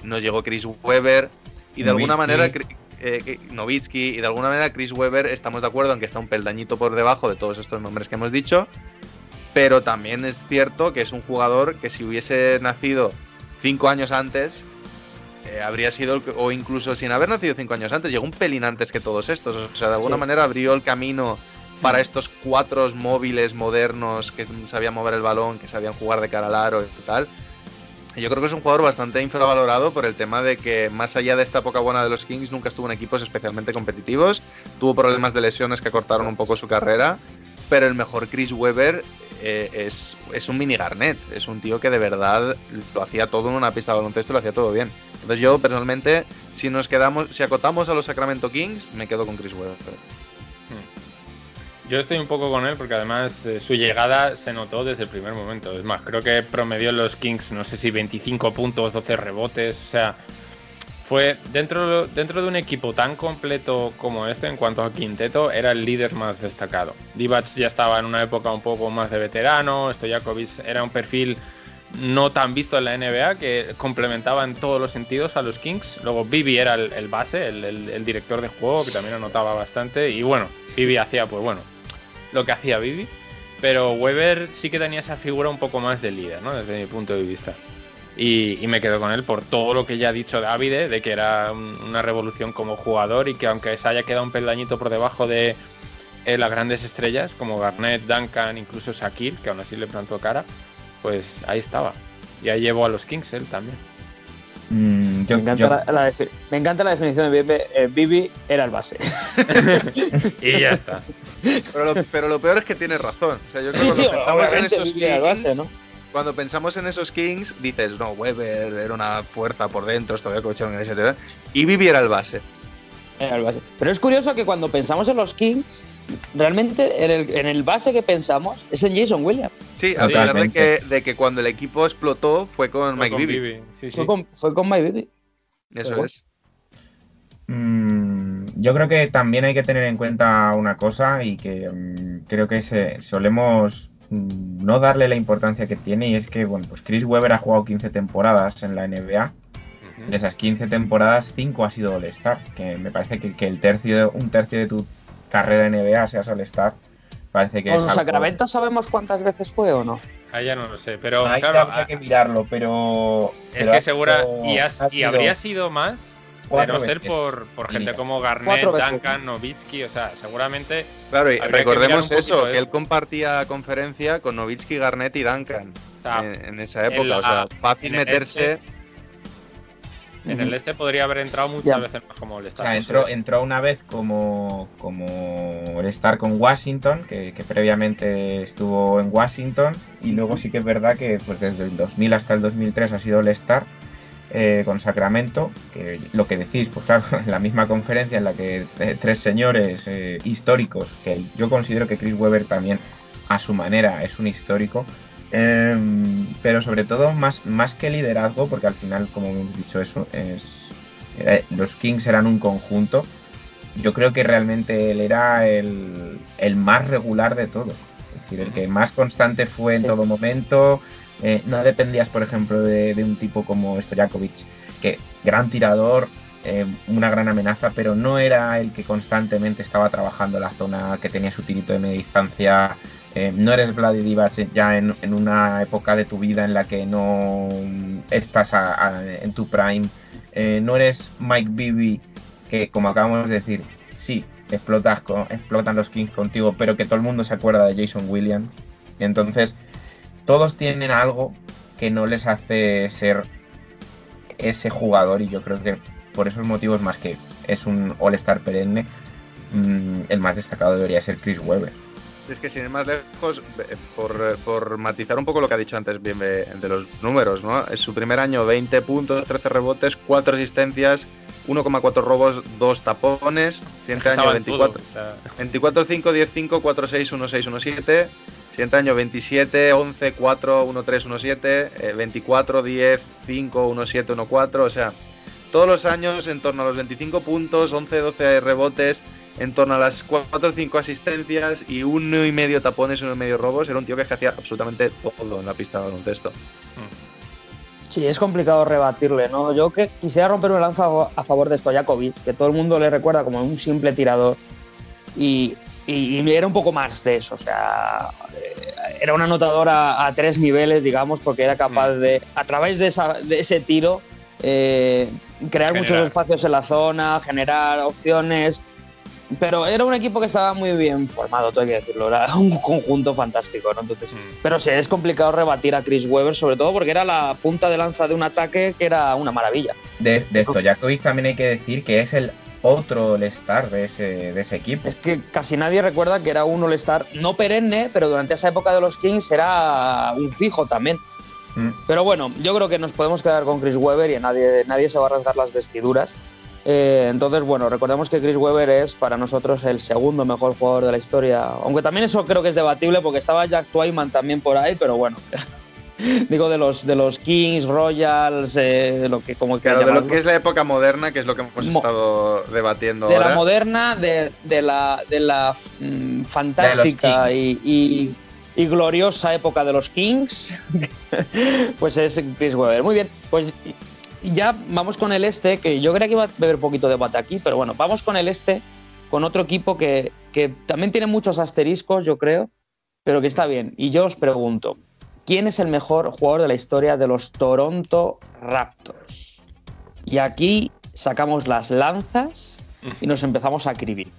nos llegó Chris Webber y de alguna manera eh, Nowitzki y de alguna manera Chris Webber estamos de acuerdo en que está un peldañito por debajo de todos estos nombres que hemos dicho, pero también es cierto que es un jugador que si hubiese nacido cinco años antes eh, habría sido, o incluso sin haber nacido cinco años antes, llegó un pelín antes que todos estos. O sea, de alguna Sí. manera abrió el camino para estos cuatro móviles modernos que sabían mover el balón, que sabían jugar de cara al aro y tal. Yo creo que es un jugador bastante infravalorado por el tema de que, más allá de esta época buena de los Kings, nunca estuvo en equipos especialmente competitivos. Tuvo problemas de lesiones que cortaron un poco su carrera. Pero el mejor Chris Webber eh, es, es un mini Garnett. Es un tío que de verdad lo hacía todo en una pista de baloncesto, lo hacía todo bien. Entonces yo personalmente, si nos quedamos, si acotamos a los Sacramento Kings, me quedo con Chris Webber. Yo estoy un poco con él porque además eh, su llegada se notó desde el primer momento. Es más, creo que promedió los Kings, no sé si 25 puntos, 12 rebotes. O sea, fue dentro, dentro de un equipo tan completo como este en cuanto a quinteto, era el líder más destacado. Divac ya estaba en una época un poco más de veterano, Stojakovic era un perfil no tan visto en la NBA que complementaba en todos los sentidos a los Kings. Luego Bibi era el, base, el, el- director de juego que también anotaba bastante. Y bueno, Bibi hacía, pues bueno, lo que hacía Bibi. Pero Weber sí que tenía esa figura un poco más de líder, ¿no? Desde mi punto de vista. Y, y me quedo con él por todo lo que ya ha dicho Davide, de que era un- una revolución como jugador y que aunque se haya quedado un peldañito por debajo de eh, las grandes estrellas, como Garnett, Duncan, incluso Shaquille, que aún así le plantó cara, pues ahí estaba. Y ahí llevó a los Kings él también. Mm, yo- me, encanta yo- la, la me encanta la definición de Bibi. eh, Bibi era el base. Y ya está. Pero lo, pero lo peor es que tienes razón. O sea, yo creo sí, que sí, cuando pensamos en obviamente esos Bibi era el base, ¿no? Cuando pensamos en esos Kings, dices, no, Weber era una fuerza por dentro, todavía cocharon etcétera. Y Bibi era el base. Era el base. Pero es curioso que cuando pensamos en los Kings, realmente en el, en el base que pensamos es en Jason Williams. Sí, a pesar de que, de que cuando el equipo explotó fue con Fue Mike con Bibby. Bibi, sí, sí. Fue, con, fue con Mike Bibby. Eso Pero es. Mm, yo creo que también hay que tener en cuenta una cosa y que mm, creo que se, solemos no darle la importancia que tiene y es que, bueno, pues Chris Webber ha jugado 15 temporadas en la NBA. De esas 15 temporadas, 5 ha sido All-Star, que me parece que, que el tercio, un tercio de tu carrera en NBA seas All-Star, parece que es ¿Con algo- Sacramento sabemos cuántas veces fue o no? Ahí ya no lo sé, pero Ahí claro, habría que mirarlo, pero... es pero que ha segura sido- y, has- ha y sido habría sido más de no ser por, por gente como Garnett, veces, Duncan, Nowitzki, o sea, seguramente Claro, y que recordemos eso, que él compartía conferencia con Novitsky, Garnett y Duncan o sea, en, en esa época. la- o sea, fácil en el meterse. en el este podría haber entrado muchas veces más como el O Star. sea, entró, entró una vez como, como All-Star con Washington, que, que previamente estuvo en Washington, y luego sí que es verdad que pues, desde el 2000 hasta el 2003 ha sido All-Star eh, con Sacramento, que lo que decís, pues claro, en la misma conferencia en la que eh, tres señores eh, históricos, que yo considero que Chris Webber también a su manera es un histórico, eh, pero sobre todo más, más que liderazgo, porque al final, como hemos dicho, eso es los Kings eran un conjunto. Yo creo que realmente él era el, el más regular de todos. Es decir, el que más constante fue en Sí. todo momento. Eh, no dependías, por ejemplo, de, un tipo como Stojakovic, que gran tirador, eh, una gran amenaza, pero no era el que constantemente estaba trabajando la zona, que tenía su tirito de media distancia. Eh, no eres Vladi Divac ya en, una época de tu vida en la que no estás en tu prime. No eres Mike Bibby, que como acabamos de decir, sí, explotas con- explotan los Kings contigo, pero que todo el mundo se acuerda de Jason Williams. Entonces, todos tienen algo que no les hace ser ese jugador y yo creo que por esos motivos más que es un All-Star perenne, mm, el más destacado debería ser Chris Webber. Es que sin ir más lejos, eh, por, por matizar un poco lo que ha dicho antes bien de, de los números, ¿no? Es su primer año 20 puntos, 13 rebotes, 4 asistencias, 1,4 robos, 2 tapones. Siguiente año Estaba en todo, 24, o sea, 24, 5, 10, 5, 4, 6, 1, 6, 1, 7. Siguiente año 27, 11, 4, 1, 3, 1, 7. eh, 24, 10, 5, 1, 7, 1, 4. O sea, todos los años en torno a los 25 puntos, 11, 12 rebotes, en torno a las 4 o 5 asistencias y uno y medio tapones, uno y medio robos. Era un tío que hacía absolutamente todo en la pista de baloncesto. Sí, es complicado rebatirle, ¿no? Yo que quisiera romper una lanza a favor de Stojakovic, que todo el mundo le recuerda como un simple tirador. Y, y- y era un poco más de eso, o sea, eh, era un anotador a, a tres niveles, digamos, porque era capaz de, a través de, esa- de ese tiro, eh, crear Generar. muchos espacios en la zona, generar opciones. Pero era un equipo que estaba muy bien formado, todo hay que decirlo. Era un conjunto fantástico, ¿no? Entonces, Mm. pero sí, es complicado rebatir a Chris Webber, sobre todo porque era la punta de lanza de un ataque que era una maravilla. De, de Stojakovic también hay que decir que es el otro All-Star de ese, de ese equipo. Es que casi nadie recuerda que era un All-Star no perenne, pero durante esa época de los Kings era un fijo también. Mm. Pero bueno, yo creo que nos podemos quedar con Chris Webber y nadie, nadie se va a rasgar las vestiduras. Eh, entonces, bueno, recordemos que Chris Webber es para nosotros el segundo mejor jugador de la historia. Aunque también eso creo que es debatible porque estaba Jack Twyman también por ahí, pero bueno. Digo de los, de los Kings, Royals, eh, lo que como que Claro, de lo que es la época moderna, que es lo que hemos Mo- estado debatiendo de ahora. la moderna, de, de la, de la mm, fantástica De y, y- y gloriosa época de los Kings, pues es Chris Webber. Muy bien, pues ya vamos con el este, que yo creía que iba a haber poquito de debate aquí, pero bueno, vamos con el este, con otro equipo que, que también tiene muchos asteriscos, yo creo, pero que está bien. Y yo os pregunto, ¿quién es el mejor jugador de la historia de los Toronto Raptors? Y aquí sacamos las lanzas y nos empezamos a acribillar.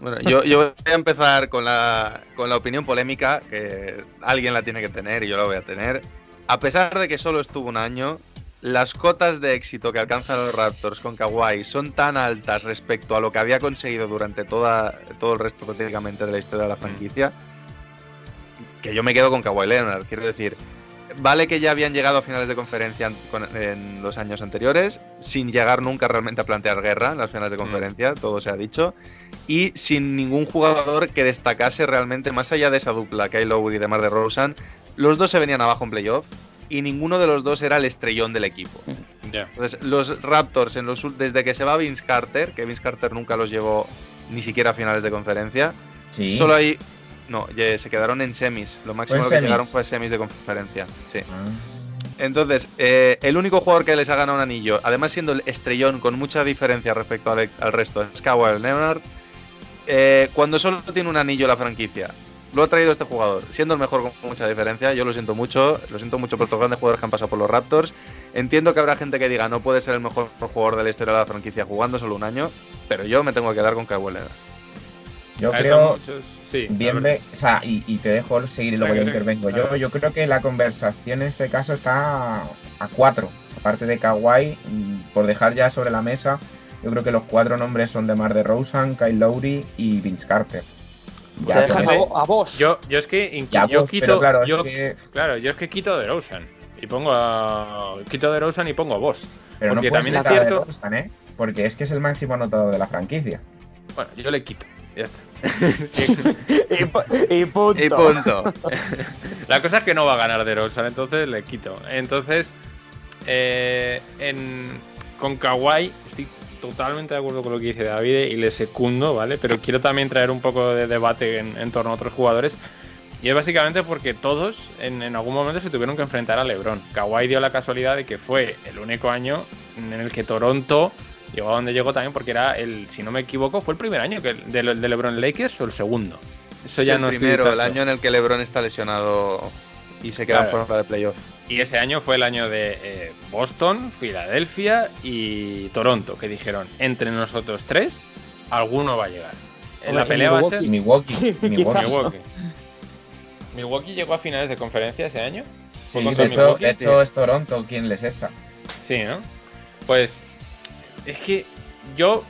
Bueno, yo, yo voy a empezar con la, con la opinión polémica, que alguien la tiene que tener y yo la voy a tener. A pesar de que solo estuvo un año, las cotas de éxito que alcanzan los Raptors con Kawhi son tan altas respecto a lo que había conseguido durante toda, todo el resto prácticamente de la historia de la franquicia, que yo me quedo con Kawhi Leonard. Quiero decir, vale que ya habían llegado a finales de conferencia en, con- en los años anteriores, sin llegar nunca realmente a plantear guerra en las finales de conferencia, todo se ha dicho, y sin ningún jugador que destacase realmente, más allá de esa dupla, Kyle Lowry y de Mar de Rosen, los dos se venían abajo en playoff y ninguno de los dos era el estrellón del equipo. Ya. Entonces, los Raptors, en los, desde que se va Vince Carter, que Vince Carter nunca los llevó ni siquiera a finales de conferencia, Sí. solo hay. No, ya se quedaron en semis. Lo máximo que semis. llegaron fue semis de conferencia. Sí. Ah. Entonces, eh, el único jugador que les ha ganado un anillo, además siendo el estrellón con mucha diferencia respecto al, al resto, es Kawhi Leonard. Eh, cuando solo tiene un anillo la franquicia, lo ha traído este jugador, siendo el mejor con mucha diferencia. Yo lo siento mucho, lo siento mucho por estos grandes jugadores que han pasado por los Raptors. Entiendo que habrá gente que diga no puede ser el mejor jugador de la historia de la franquicia jugando solo un año, pero yo me tengo que quedar con Kawhi Leonard. Yo creo, muchos- sí, bien, ve- o sea, y, y te dejo seguir y luego yo intervengo. Yo, yo creo que la conversación en este caso está a cuatro. Aparte de Kawhi, mm, por dejar ya sobre la mesa, yo creo que los cuatro nombres son de Mar de Rosen, Kyle Lowry y Vince Carter. Te dejas a, pero- vo- a vos. Yo, yo es que ya yo vos, quito, claro, es yo, que- claro, yo es que quito de Rosen y pongo a quito de Rosen y pongo a Vos. pero no porque puedes también es cierto- DeRozan, ¿eh? Porque es que es el máximo anotador de la franquicia. Bueno, yo le quito. Ya está. Y, pu- y punto. Y punto. La cosa es que no va a ganar de Rosen, entonces le quito. Entonces, eh, en- con Kawhi estoy totalmente de acuerdo con lo que dice David y le secundo, ¿vale? Pero quiero también traer un poco de debate en, en torno a otros jugadores. Y es básicamente porque todos en, en algún momento se tuvieron que enfrentar a LeBron. Kawhi dio la casualidad de que fue el único año en el que Toronto llegó a donde llegó también porque era el, si no me equivoco, fue el primer año que de, de LeBron Lakers o el segundo. Eso Es ya el no estoy primero, el año en el que LeBron está lesionado y se queda Claro. fuera de playoff. Y ese año fue el año de eh, Boston, Filadelfia y Toronto, que dijeron, entre nosotros tres, alguno va a llegar. En Hombre, la pelea va a ser Y Milwaukee. Sí, Milwaukee. Milwaukee. Milwaukee llegó a finales de conferencia ese año. Sí, de hecho, Milwaukee. de hecho es Toronto quien les echa. Sí, ¿no? Pues es que yo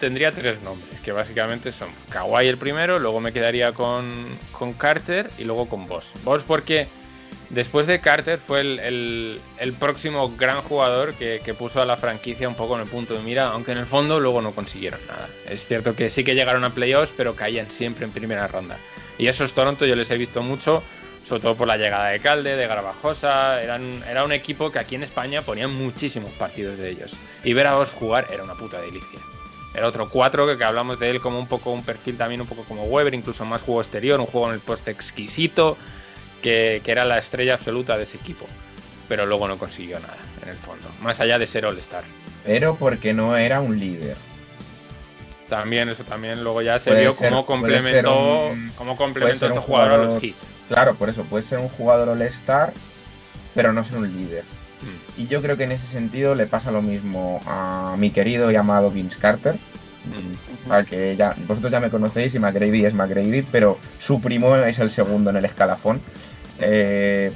tendría tres nombres, que básicamente son Kawhi el primero, luego me quedaría con, con Carter y luego con Boss. Boss porque después de Carter fue el, el- el próximo gran jugador que, que puso a la franquicia un poco en el punto de mira, aunque en el fondo luego no consiguieron nada. Es cierto que sí que llegaron a playoffs, pero caían siempre en primera ronda. Y esos Toronto yo les he visto mucho, sobre todo por la llegada de Calde, de Garbajosa. Eran, era un equipo que aquí en España ponían muchísimos partidos de ellos. Y ver a Oz jugar era una puta delicia. Era otro 4 que, que hablamos de él como un poco un perfil también un poco como Weber, incluso más juego exterior, un juego en el poste exquisito, que, que era la estrella absoluta de ese equipo. Pero luego no consiguió nada, en el fondo. Más allá de ser All-Star. Pero porque no era un líder. También, eso también luego ya se Puede vio ser- un- cómo puede complementó ser este un jugador a los Heat. Claro, por eso puede ser un jugador all-star, pero no ser un líder. Mm. Y yo creo que en ese sentido le pasa lo mismo a mi querido y amado Vince Carter. Mm. Al que ya, vosotros ya me conocéis y McGrady es McGrady, pero su primo es el segundo en el escalafón. Eh,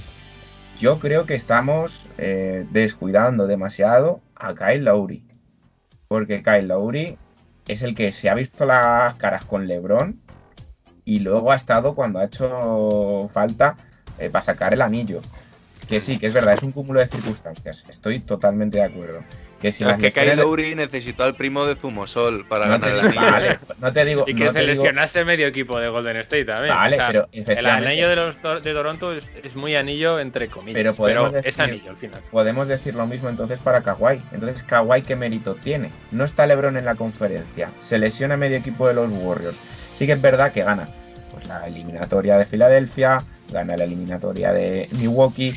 yo creo que estamos eh, descuidando demasiado a Kyle Lowry. Porque Kyle Lowry es el que se ha visto las caras con LeBron y luego ha estado cuando ha hecho falta eh, para sacar el anillo. Que sí, que es verdad, es un cúmulo de circunstancias. Estoy totalmente de acuerdo. Que si es las que Kyle Lowry necesitó al primo de Zumosol para no ganar te, el anillo. vale, no te digo. Y que no se digo- lesionase medio equipo de Golden State también. Vale, O sea, pero el anillo de los de Toronto es, es muy anillo entre comillas. Pero podemos es decir- anillo al final. Podemos decir lo mismo entonces para Kawhi. Entonces, Kawhi, ¿qué mérito tiene? No está LeBron en la conferencia. Se lesiona medio equipo de los Warriors. Sí que es verdad que gana pues, la eliminatoria de Filadelfia, gana la eliminatoria de Milwaukee.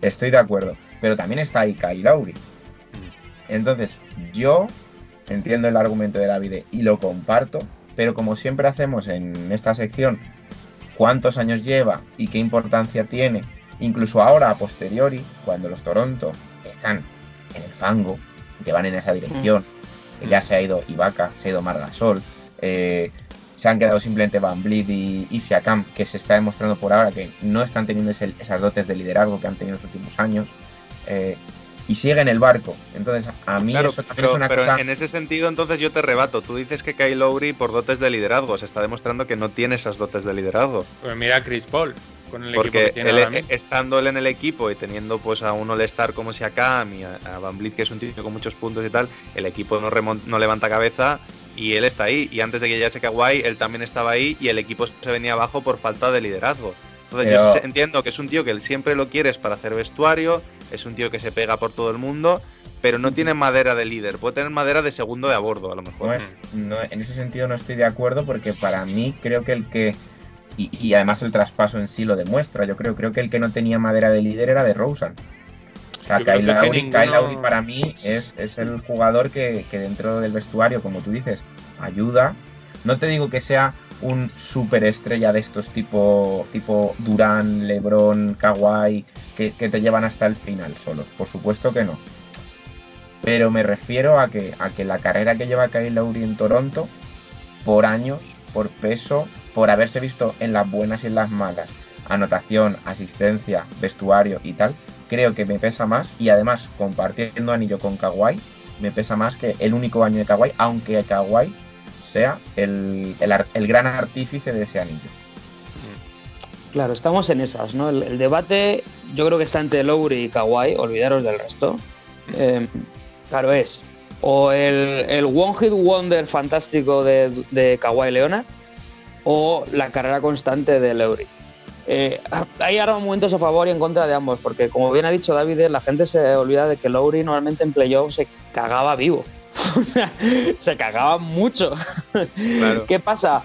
Estoy de acuerdo. Pero también está ahí Kyle Lowry. Entonces, yo entiendo el argumento de David y lo comparto. Pero como siempre hacemos en esta sección, cuántos años lleva y qué importancia tiene incluso ahora a posteriori, cuando los Toronto están en el fango, que van en esa dirección, que ya se ha ido Ibaka, se ha ido Margasol, eh, se han quedado simplemente Van Vliet y, y Siakam, que se está demostrando por ahora que no están teniendo ese- esas dotes de liderazgo que han tenido en los últimos años, eh, y siguen el barco. Entonces, a mí Claro, eso pero, es una pero cosa... en ese sentido, entonces yo te rebato. Tú dices que Kyle Lowry, por dotes de liderazgo, se está demostrando que no tiene esas dotes de liderazgo. Pues mira a Chris Paul. con el equipo Porque que tiene él, ahora mismo. estando él en el equipo y teniendo pues a un All-Star como Siakam y a, a Van Vliet, que es un tío con muchos puntos y tal, el equipo no, remon- no levanta cabeza y él está ahí. Y antes de que llegase Kawhi, él también estaba ahí y el equipo se venía abajo por falta de liderazgo. Entonces yo entiendo que es un tío que él siempre lo quieres para hacer vestuario, es un tío que se pega por todo el mundo, pero no tiene madera de líder, puede tener madera de segundo de a bordo a lo mejor. No es- no- en ese sentido no estoy de acuerdo porque para mí creo que el que y, y además el traspaso en sí lo demuestra. Yo creo creo que el que no tenía madera de líder era de Rosen. O sea, Kyle Lowry, ninguno- Kyle Lowry para mí es, es el jugador que, que dentro del vestuario, como tú dices, ayuda. No te digo que sea un superestrella de estos tipo, tipo Durán, Lebron, Kawhi, que, que te llevan hasta el final solos. Por supuesto que no. Pero me refiero a que, a que la carrera que lleva Kyle Lowry en Toronto, por años, por peso, por haberse visto en las buenas y en las malas, anotación, asistencia, vestuario y tal, creo que me pesa más. Y además, compartiendo anillo con Kawhi, me pesa más que el único año de Kawhi, aunque Kawhi sea el, el gran artífice de ese anillo. Claro, estamos en esas, ¿no? El, debate yo creo que está entre Lowry y Kawhi, olvidaros del resto. Eh, claro, es o el, el One Hit Wonder fantástico de, de Kawhi Leonard o la carrera constante de Lowry. Eh, hay ahora momentos a favor y en contra de ambos, porque como bien ha dicho David, la gente se olvida de que Lowry normalmente en playoff se cagaba vivo. Se cagaba mucho. Claro. ¿Qué pasa?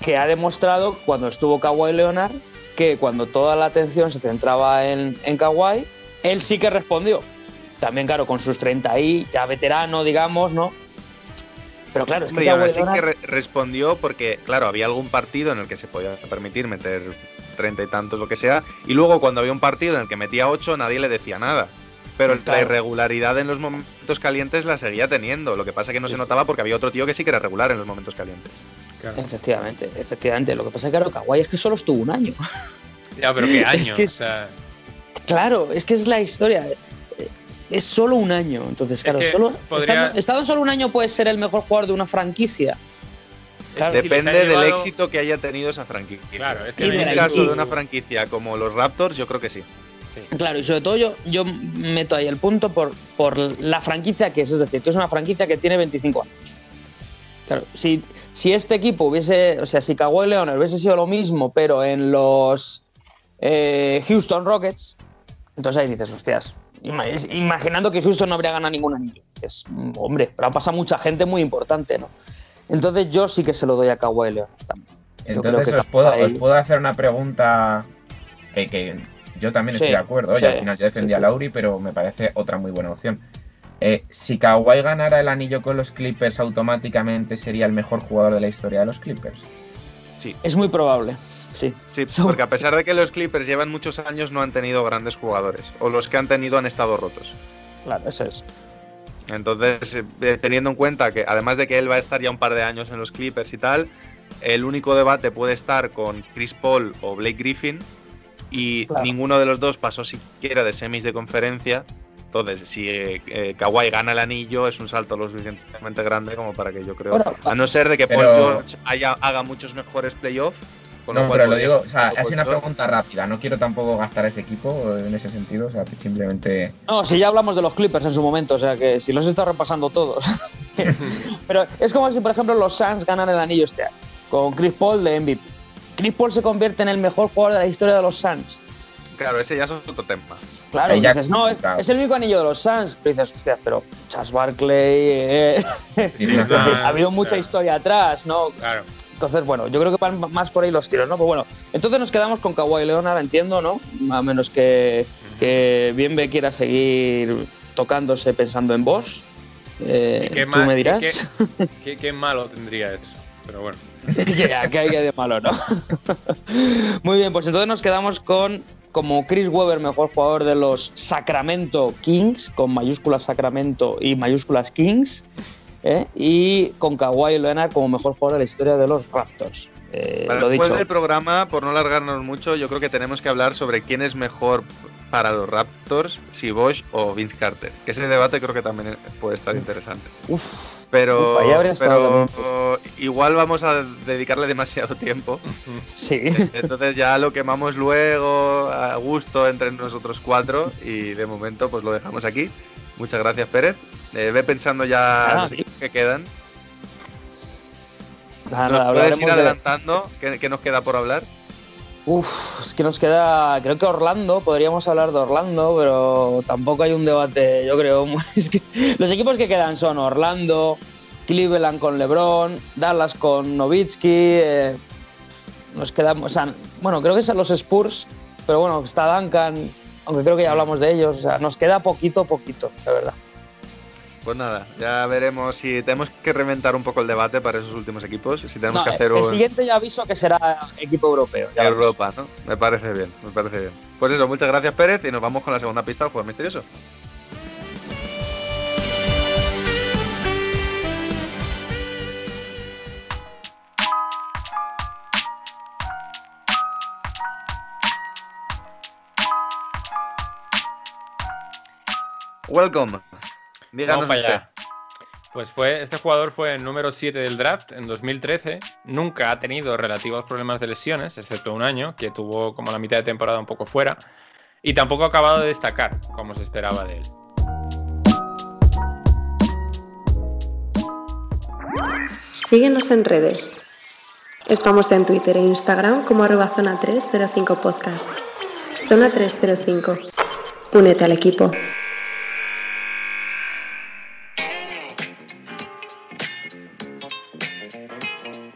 Que ha demostrado cuando estuvo Kawhi Leonard que cuando toda la atención se centraba en, en Kawhi, él sí que respondió. También, claro, con sus 30 y ya veterano, digamos, ¿no? Pero claro, es que Kawhi así Leonard- que re- respondió porque, claro, había algún partido en el que se podía permitir meter treinta y tantos, lo que sea, y luego cuando había un partido en el que metía ocho, nadie le decía nada. Pero la Claro. irregularidad en los momentos calientes la seguía teniendo. Lo que pasa es que no se notaba porque había otro tío que sí que era regular en los momentos calientes. Efectivamente, efectivamente. Lo que pasa es que, claro, Kawhi es que solo estuvo un año. Ya, pero qué año. Es que o es- sea, Claro, es que es la historia. Es solo un año. Entonces, claro, que solo, podría- estando, estando solo un año puedes ser el mejor jugador de una franquicia. Claro, Depende ha del llevado- éxito que haya tenido esa franquicia. Claro, es que en el caso de una franquicia como los Raptors, yo creo que sí. Claro, y sobre todo yo, yo meto ahí el punto por, por la franquicia que es, es decir, que es una franquicia que tiene 25 años. Claro, si, si este equipo hubiese, o sea, si Kawhi Leonard hubiese sido lo mismo, pero en los eh, Houston Rockets, entonces ahí dices, hostias, imaginando que Houston no habría ganado ningún anillo. Dices, "Mm, hombre, pero ha pasado mucha gente muy importante, ¿no? Entonces yo sí que se lo doy a Kawhi Leonard también. Yo creo Entonces que os puedo, Kawhi- os puedo hacer una pregunta que, que yo también Sí, estoy de acuerdo. Oye, sí, al final yo defendí sí, a. Lauri, pero me parece otra muy buena opción. Eh, si Kawhi ganara el anillo con los Clippers, automáticamente sería el mejor jugador de la historia de los Clippers. Sí, Es muy probable, sí. sí, porque a pesar de que los Clippers llevan muchos años, no han tenido grandes jugadores. O los que han tenido han estado rotos. Claro, eso es. Entonces, eh, teniendo en cuenta que además de que él va a estar ya un par de años en los Clippers y tal, el único debate puede estar con Chris Paul o Blake Griffin y Claro. ninguno de los dos pasó siquiera de semis de conferencia. Entonces, si eh, eh, Kawhi gana el anillo, es un salto lo suficientemente grande como para que yo creo. Bueno, a no ser de que Paul pero- George haya- haga muchos mejores playoffs. Con lo No, cual pero lo digo, o sea, ha sido una pregunta rápida. No quiero tampoco gastar ese equipo en ese sentido. O sea, simplemente. No, si ya hablamos de los Clippers en su momento, o sea que si los he estado repasando todos. Pero es como si, por ejemplo, los Suns ganan el anillo este año, con Chris Paul de MVP. Chris Paul se convierte en el mejor jugador de la historia de los Suns. Claro, ese ya es otro tema. Claro, ya- dices, no, es, claro. es el único anillo de los Suns. Pero dices, hostia, pero Chas Barkley. eh, no, ha habido mucha claro. historia atrás, ¿no? Claro. Entonces, bueno, yo creo que van más por ahí los tiros, ¿no? Pues bueno, entonces nos quedamos con Kawhi Leonard, entiendo, ¿no? A menos que, que Bienve quiera seguir tocándose pensando en vos. Eh, ¿Qué, tú ma- me dirás. qué- qué- qué malo tendría eso. Pero bueno. que, que hay de malo, ¿no? Muy bien, pues entonces nos quedamos con como Chris Webber, mejor jugador de los Sacramento Kings, con mayúsculas Sacramento y mayúsculas Kings, ¿eh? y con Kawhi Leonard como mejor jugador de la historia de los Raptors. Eh, Para lo después dicho. del programa, por no largarnos mucho, yo creo que tenemos que hablar sobre quién es mejor para los Raptors, si Bosch o Vince Carter. Que ese debate creo que también puede estar interesante. Uf, Pero, Uf, ahí habría estado pero igual vamos a dedicarle demasiado tiempo. sí. Entonces ya lo quemamos luego a gusto entre nosotros cuatro y de momento pues lo dejamos aquí. Muchas gracias Pérez. Eh, ve pensando ya Ah, sí. que quedan. Nada, ¿Nos nada, puedes ir de- adelantando? ¿Qué, qué nos queda por hablar? Uf, es que nos queda, creo que Orlando, podríamos hablar de Orlando, pero tampoco hay un debate, yo creo. los equipos que quedan son Orlando, Cleveland con LeBron, Dallas con Nowitzki, eh, nos quedamos, o sea, bueno, creo que son los Spurs, pero bueno, está Duncan, aunque creo que ya hablamos de ellos, o sea, nos queda poquito, poquito, la verdad. Pues nada, ya veremos si tenemos que reventar un poco el debate para esos últimos equipos. Si tenemos No, que hacer el un siguiente ya aviso que será equipo europeo. ya. Europa, ¿no? Me parece bien, me parece bien. Pues eso, muchas gracias Pérez y nos vamos con la segunda pista del juego misterioso. Welcome. Díganos Vamos para allá. Pues fue, este jugador fue el número 7 del draft en 2013. Nunca ha tenido relativos problemas de lesiones, excepto un año, que tuvo como la mitad de temporada un poco fuera. Y tampoco ha acabado de destacar, como se esperaba de él. Síguenos en redes. Estamos en Twitter e Instagram como arroba zona 305 podcast. Zona 305. Únete al equipo.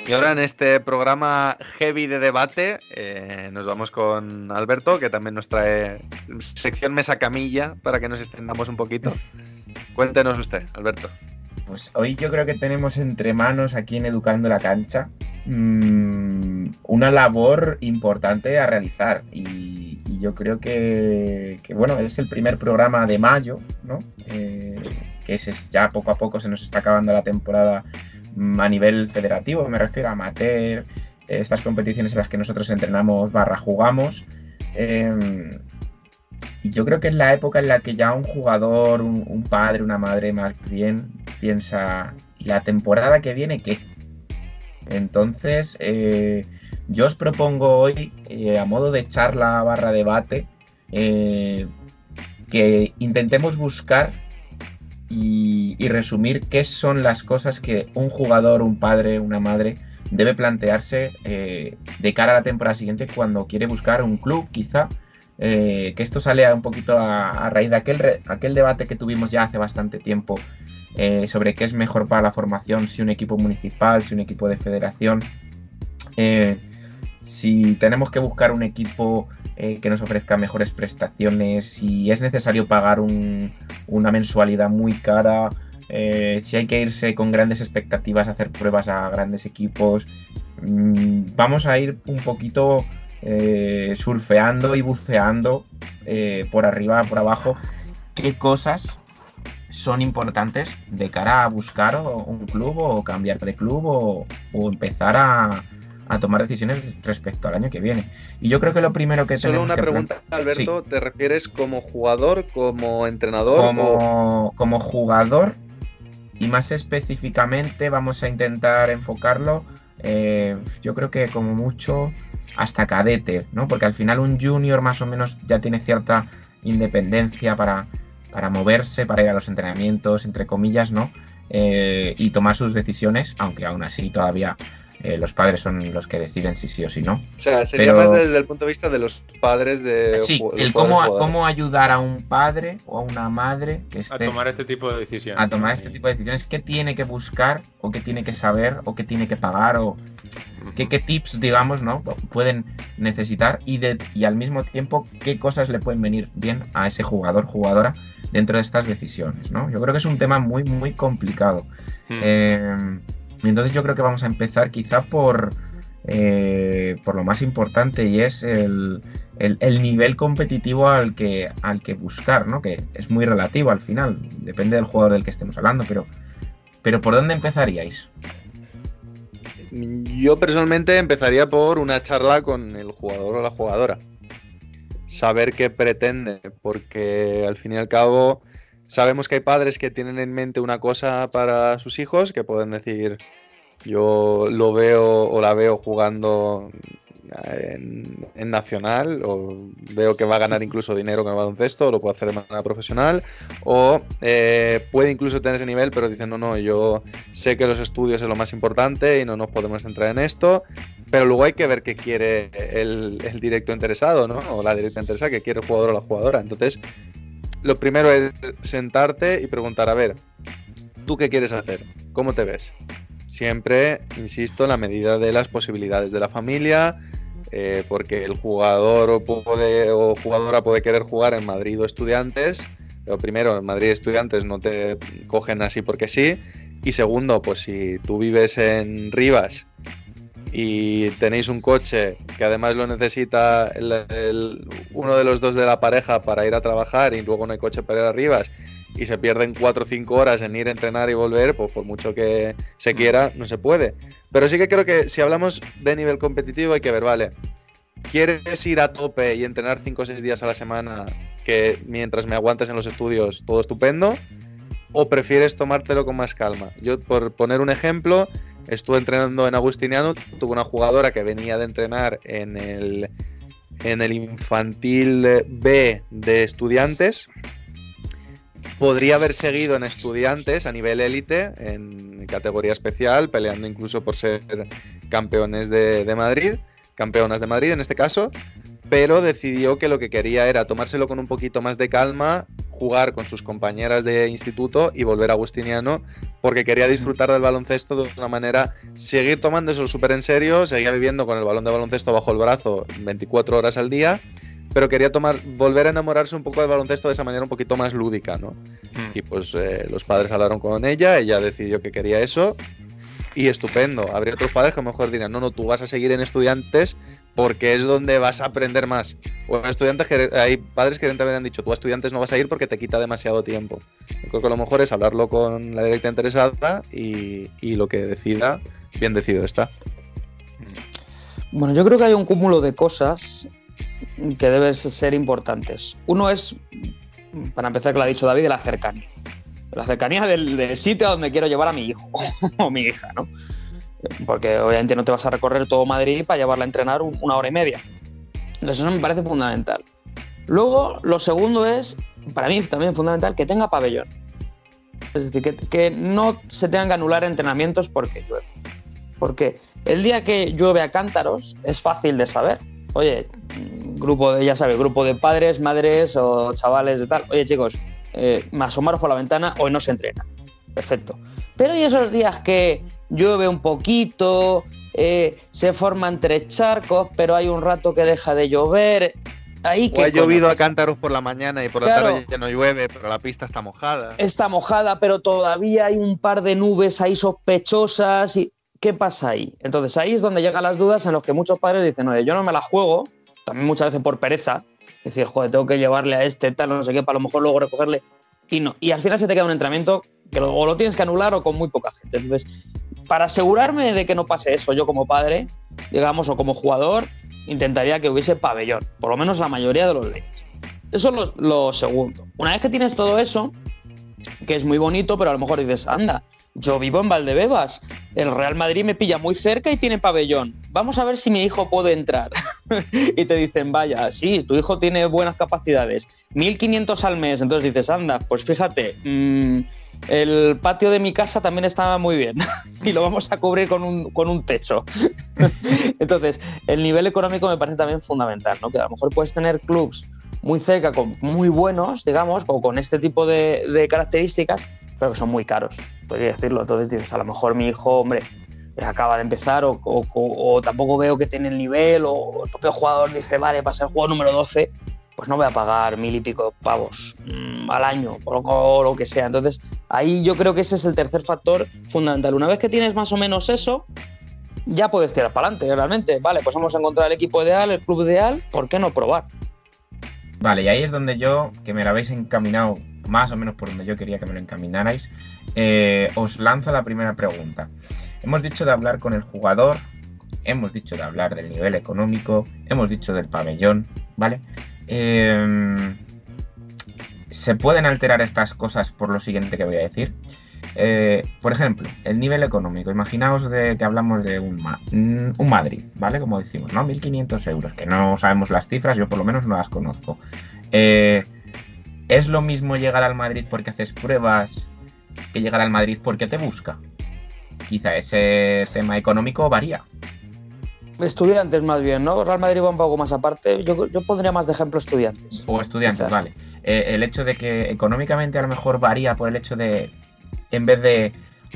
Y ahora en este programa heavy de debate eh, nos vamos con Alberto, que también nos trae sección mesa camilla para que nos extendamos un poquito. Cuéntenos usted, Alberto. Pues hoy yo creo que tenemos entre manos aquí en Educando la Cancha mm, una labor importante a realizar y, yo creo que, bueno, es el primer programa de mayo, ¿no? Eh, que es, ya poco a poco se nos está acabando la temporada a nivel federativo, me refiero a amateur, estas competiciones en las que nosotros entrenamos barra jugamos. Eh, y yo creo que es la época en la que ya un jugador, un, padre, una madre más bien piensa, ¿y la temporada que viene qué? Entonces, eh, yo os propongo hoy, eh, a modo de charla barra debate, eh, que intentemos buscar y, resumir qué son las cosas que un jugador, un padre, una madre debe plantearse eh, de cara a la temporada siguiente cuando quiere buscar un club, quizá. Eh, que esto sale un poquito a, a raíz de aquel, aquel debate que tuvimos ya hace bastante tiempo eh, sobre qué es mejor para la formación, si un equipo municipal, si un equipo de federación. Eh, si tenemos que buscar un equipo eh, que nos ofrezca mejores prestaciones, si es necesario pagar un- una mensualidad muy cara, eh, si hay que irse con grandes expectativas a hacer pruebas a grandes equipos. Mm, vamos a ir un poquito eh, surfeando y buceando por arriba, por abajo, qué cosas son importantes de cara a buscar un club o cambiar de club o, o empezar a, a tomar decisiones respecto al año que viene. Y yo creo que lo primero que Solo tenemos una que pregunta, Alberto. Sí. ¿Te refieres como jugador, como entrenador? o- como, como jugador y más específicamente vamos a intentar enfocarlo eh, yo creo que como mucho hasta cadete, ¿no? Porque al final un junior más o menos ya tiene cierta independencia para, para moverse, para ir a los entrenamientos, entre comillas, ¿no? Eh, y tomar sus decisiones, aunque aún así todavía eh, los padres son los que deciden si sí o si no. O sea, sería Pero- más desde el punto de vista de los padres de. Sí, el cómo, jugadores. cómo ayudar a un padre o a una madre que A esté tomar este tipo de decisiones. a tomar este tipo de decisiones, qué tiene que buscar o qué tiene que saber o qué tiene que pagar o qué, qué tips, digamos, ¿no? pueden necesitar y, de, y al mismo tiempo qué cosas le pueden venir bien a ese jugador, jugadora dentro de estas decisiones, ¿no? Yo creo que es un tema muy, muy complicado. Hmm. Eh, entonces yo creo que vamos a empezar quizá por, eh, por lo más importante y es el, el- el nivel competitivo al que, al que buscar, ¿no? Que es muy relativo al final, depende del jugador del que estemos hablando, pero, pero ¿por dónde empezaríais? Yo personalmente empezaría por una charla con el jugador o la jugadora. saber qué pretende, porque al fin y al cabo sabemos que hay padres que tienen en mente una cosa para sus hijos, que pueden decir, yo lo veo o la veo jugando en, Nacional, o veo que va a ganar incluso dinero con el baloncesto, o lo puede hacer de manera profesional, o eh, puede incluso tener ese nivel, pero dicen, no, no, yo sé que los estudios es lo más importante y no nos podemos centrar en esto, pero luego hay que ver qué quiere el, directo interesado, ¿no? O la directa interesada, que quiere el jugador o la jugadora. Entonces, lo primero es sentarte y preguntar, a ver, ¿tú qué quieres hacer? ¿Cómo te ves? Siempre, insisto, en la medida de las posibilidades de la familia, eh, porque el jugador o jugadora puede querer jugar en Madrid o estudiantes, pero primero, en Madrid estudiantes no te cogen así porque sí, y segundo, pues si tú vives en Rivas y tenéis un coche que además lo necesita uno de los dos de la pareja para ir a trabajar y luego no hay coche para ir a Rivas y se pierden 4 o 5 horas en ir a entrenar y volver, pues por mucho que se quiera, no se puede. Pero sí que creo que si hablamos de nivel competitivo hay que ver, vale, ¿quieres ir a tope y entrenar 5 o 6 días a la semana que mientras me aguantes en los estudios todo estupendo? ¿O prefieres tomártelo con más calma? Yo, por poner un ejemplo, estuve entrenando en Agustiniano, tuve una jugadora que venía de entrenar en el, en el infantil B de estudiantes. Podría haber seguido en estudiantes a nivel élite, en categoría especial, peleando incluso por ser campeones de, Madrid, campeonas de Madrid en este caso, pero decidió que lo que quería era tomárselo con un poquito más de calma, jugar con sus compañeras de instituto y volver a Agustiniano, porque quería disfrutar del baloncesto de una manera, seguir tomando eso súper en serio, seguía viviendo con el balón de baloncesto bajo el brazo 24 horas al día pero quería tomar, volver a enamorarse un poco del baloncesto de esa manera un poquito más lúdica, ¿no? Y pues eh, los padres hablaron con ella, ella decidió que quería eso y estupendo. Habría otros padres que a lo mejor dirán, no, no, tú vas a seguir en estudiantes porque es donde vas a aprender más. O en estudiantes que hay padres que también han dicho, tú a estudiantes no vas a ir porque te quita demasiado tiempo. Yo creo que a lo mejor es hablarlo con la directa interesada y, y lo que decida, bien decidido está. Bueno, yo creo que hay un cúmulo de cosas que deben ser importantes. Uno es, para empezar, que lo ha dicho David, la cercanía. La cercanía del, sitio a donde quiero llevar a mi hijo o mi hija, ¿no? Porque obviamente no te vas a recorrer todo Madrid para llevarla a entrenar una hora y media. Entonces eso me parece fundamental. Luego, lo segundo es, para mí también fundamental, que tenga pabellón. Es decir, que, que no se tengan que anular entrenamientos porque llueve. Porque el día que llueve a cántaros es fácil de saber. Oye, grupo de, ya sabes, grupo de padres, madres o chavales de tal. Oye, chicos, eh, asomaros por la ventana, hoy no se entrena. Perfecto. Pero hay esos días que llueve un poquito, eh, se forman tres charcos, pero hay un rato que deja de llover. Ahí o ha llovido a cántaros por la mañana y por la tarde ya no llueve, pero la pista está mojada. Está mojada, pero todavía hay un par de nubes ahí sospechosas. Y... ¿Qué pasa ahí? Entonces ahí es donde llegan las dudas en los que muchos padres dicen, oye, yo no me la juego, también muchas veces por pereza, decir, joder, tengo que llevarle a este tal, no sé qué, para lo mejor luego recogerle. Y no. Y al final se te queda un entrenamiento que o lo tienes que anular o con muy poca gente. Entonces, para asegurarme de que no pase eso, yo como padre, digamos, o como jugador, intentaría que hubiese pabellón, por lo menos la mayoría de los leyes. Eso es lo, lo segundo. Una vez que tienes todo eso, que es muy bonito, pero a lo mejor dices, anda, yo vivo en Valdebebas. El Real Madrid me pilla muy cerca y tiene pabellón. Vamos a ver si mi hijo puede entrar. y te dicen, vaya, sí, tu hijo tiene buenas capacidades. 1.500 al mes. Entonces dices, anda, pues fíjate, mm, el patio de mi casa también está muy bien. y lo vamos a cubrir con un, con un techo. Entonces, el nivel económico me parece también fundamental, ¿no? Que a lo mejor puedes tener clubs muy cerca, con muy buenos, digamos, o con este tipo de características, pero que son muy caros, podría decirlo. Entonces dices, a lo mejor mi hijo, hombre, acaba de empezar o, tampoco veo que tiene el nivel o el propio jugador dice, vale, para ser jugador número 12, pues no voy a pagar mil y pico pavos mm, al año o lo, que sea. Entonces ahí yo creo que ese es el tercer factor fundamental. Una vez que tienes más o menos eso, ya puedes tirar para adelante realmente. Vale, pues vamos a encontrar el equipo ideal, el club ideal, ¿por qué no probar? Vale, y ahí es donde yo, que me lo habéis encaminado más o menos por donde yo quería que me lo encaminarais, eh, os lanzo la primera pregunta. Hemos dicho de hablar con el jugador, hemos dicho de hablar del nivel económico, hemos dicho del pabellón, ¿vale? Em, se pueden alterar estas cosas por lo siguiente que voy a decir. Eh, por ejemplo, el nivel económico. Imaginaos de, que hablamos de un, un Madrid, ¿vale? Como decimos, ¿no? 1.500 euros, que no sabemos las cifras, yo por lo menos no las conozco. Eh, ¿Es lo mismo llegar al Madrid porque haces pruebas que llegar al Madrid porque te busca? Quizá ese tema económico varía. Estudiantes más bien, ¿no? Real Madrid va un poco más aparte. Yo, yo pondría más de ejemplo estudiantes. O estudiantes, vale. Eh, el hecho de que económicamente a lo mejor varía por el hecho de, en vez de,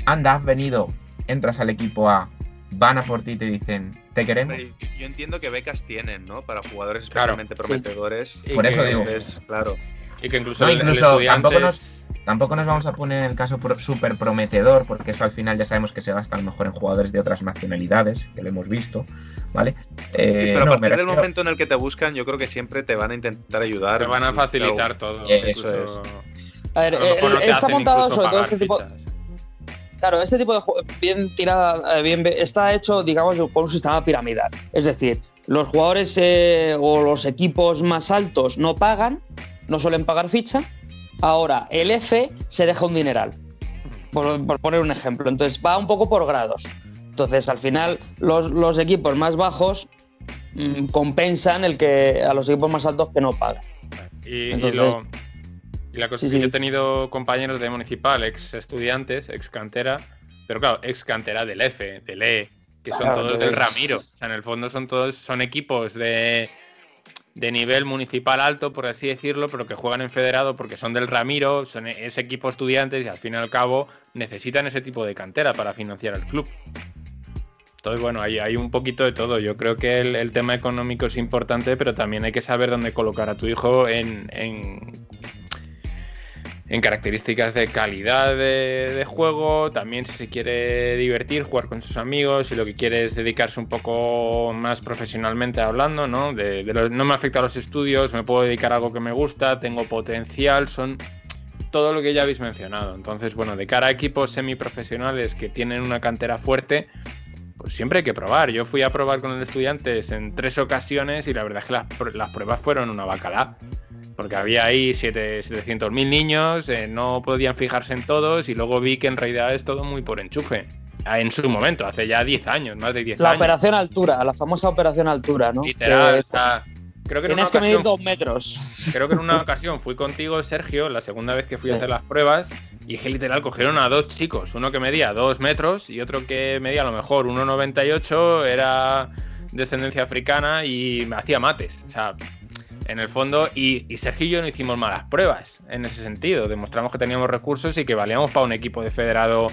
anda, has venido, entras al equipo A, van a por ti y te dicen, te queremos. Yo entiendo que becas tienen, ¿no? Para jugadores especialmente prometedores. Por eso digo. claro. Y que incluso, no, incluso tampoco nos Tampoco nos vamos a poner en el caso súper prometedor, porque eso al final ya sabemos que se gasta a lo mejor en jugadores de otras nacionalidades, que lo hemos visto, ¿vale? Eh, sí, pero a partir del momento en el que te buscan, yo creo que siempre te van a intentar ayudar. Te van a facilitar todo. eso es. A ver, está montado sobre todo este tipo. Claro, este tipo de juego bien tirada, eh, bien está hecho, digamos, por un sistema piramidal. Es decir, los jugadores eh, o los equipos más altos no pagan, no suelen pagar ficha, Ahora, el F se deja un dineral, por, poner un ejemplo. Entonces va un poco por grados. Entonces, al final, los, equipos más bajos mm, compensan el que a los equipos más altos que no pagan. Y, la cosa es que yo he tenido compañeros de municipal, ex estudiantes, ex cantera, pero claro, ex cantera del F, del E, que son todos del Ramiro. O sea, en el fondo son todos, son equipos de de nivel municipal alto, por así decirlo, pero que juegan en federado porque son del Ramiro, son e-, ese equipo estudiantes y al fin y al cabo necesitan ese tipo de cantera para financiar el club. Entonces, bueno, hay, hay un poquito de todo. Yo creo que el, tema económico es importante, pero también hay que saber dónde colocar a tu hijo en, en características de calidad de, juego, también si se quiere divertir, jugar con sus amigos, si lo que quiere es dedicarse un poco más profesionalmente hablando, ¿no? No me afecta a los estudios, me puedo dedicar a algo que me gusta, tengo potencial, son todo lo que ya habéis mencionado. Entonces, bueno, de cara a equipos semiprofesionales que tienen una cantera fuerte, pues siempre hay que probar. Yo fui a probar con el estudiantes en tres ocasiones y la verdad es que las, las pruebas fueron una bacala porque había ahí 700.000 niños, eh, no podían fijarse en todos y luego vi que en realidad es todo muy por enchufe. Ah, en su momento, hace ya 10 años, más de 10 años. La operación altura, la famosa operación altura, ¿no? Literal, Creo que Tienes que medir dos metros. Creo que en una ocasión fui contigo, Sergio, la segunda vez que fui a hacer las pruebas, y que literal cogieron a dos chicos, uno que medía dos metros y otro que medía a lo mejor 1,98, era descendencia africana y me hacía mates. O sea, en el fondo, y, Sergio y yo no hicimos malas pruebas en ese sentido. Demostramos que teníamos recursos y que valíamos para un equipo de federado,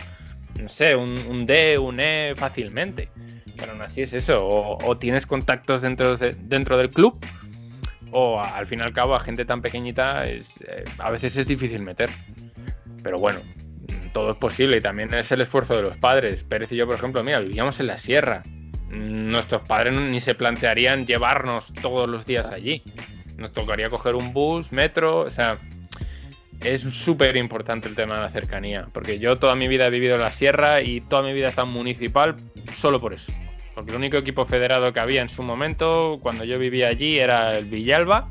no sé, un, D, un E fácilmente. Pero aún así es eso, o, tienes contactos dentro, dentro del club, o al fin y al cabo a gente tan pequeñita es, eh, a veces es difícil meter. Pero bueno, todo es posible y también es el esfuerzo de los padres. Pérez y yo, por ejemplo, mira, vivíamos en la sierra. Nuestros padres ni se plantearían llevarnos todos los días allí nos tocaría coger un bus, metro, o sea, es súper importante el tema de la cercanía, porque yo toda mi vida he vivido en la sierra y toda mi vida en municipal solo por eso. Porque el único equipo federado que había en su momento, cuando yo vivía allí, era el Villalba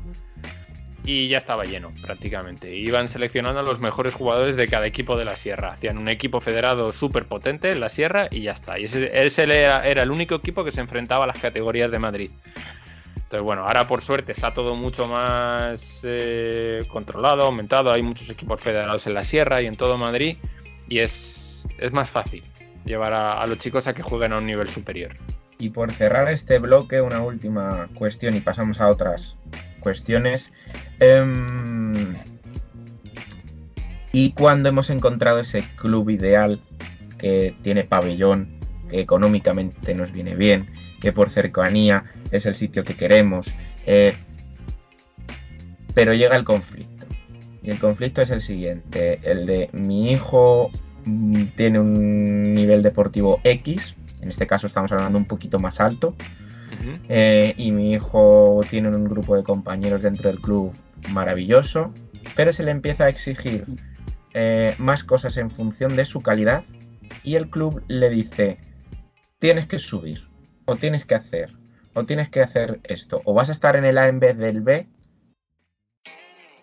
y ya estaba lleno prácticamente. Iban seleccionando a los mejores jugadores de cada equipo de la sierra. Hacían un equipo federado súper potente en la sierra y ya está. Y ese, era el único equipo que se enfrentaba a las categorías de Madrid. Entonces, bueno, ahora por suerte está todo mucho más eh, controlado, aumentado. Hay muchos equipos federados en la Sierra y en todo Madrid. Y es, es más fácil llevar a, los chicos a que jueguen a un nivel superior. Y por cerrar este bloque, una última cuestión y pasamos a otras cuestiones. Em, ¿Y cuando hemos encontrado ese club ideal que tiene pabellón, que económicamente nos viene bien, que por cercanía es el sitio que queremos. Eh, pero llega el conflicto. Y el conflicto es el siguiente, el de mi hijo mm, tiene un nivel deportivo X, en este caso estamos hablando un poquito más alto, eh, y mi hijo tiene un grupo de compañeros dentro del club maravilloso, pero se le empieza a exigir eh, más cosas en función de su calidad y el club le dice, tienes que subir o tienes que hacer, o tienes que hacer esto, o vas a estar en el A en vez del B,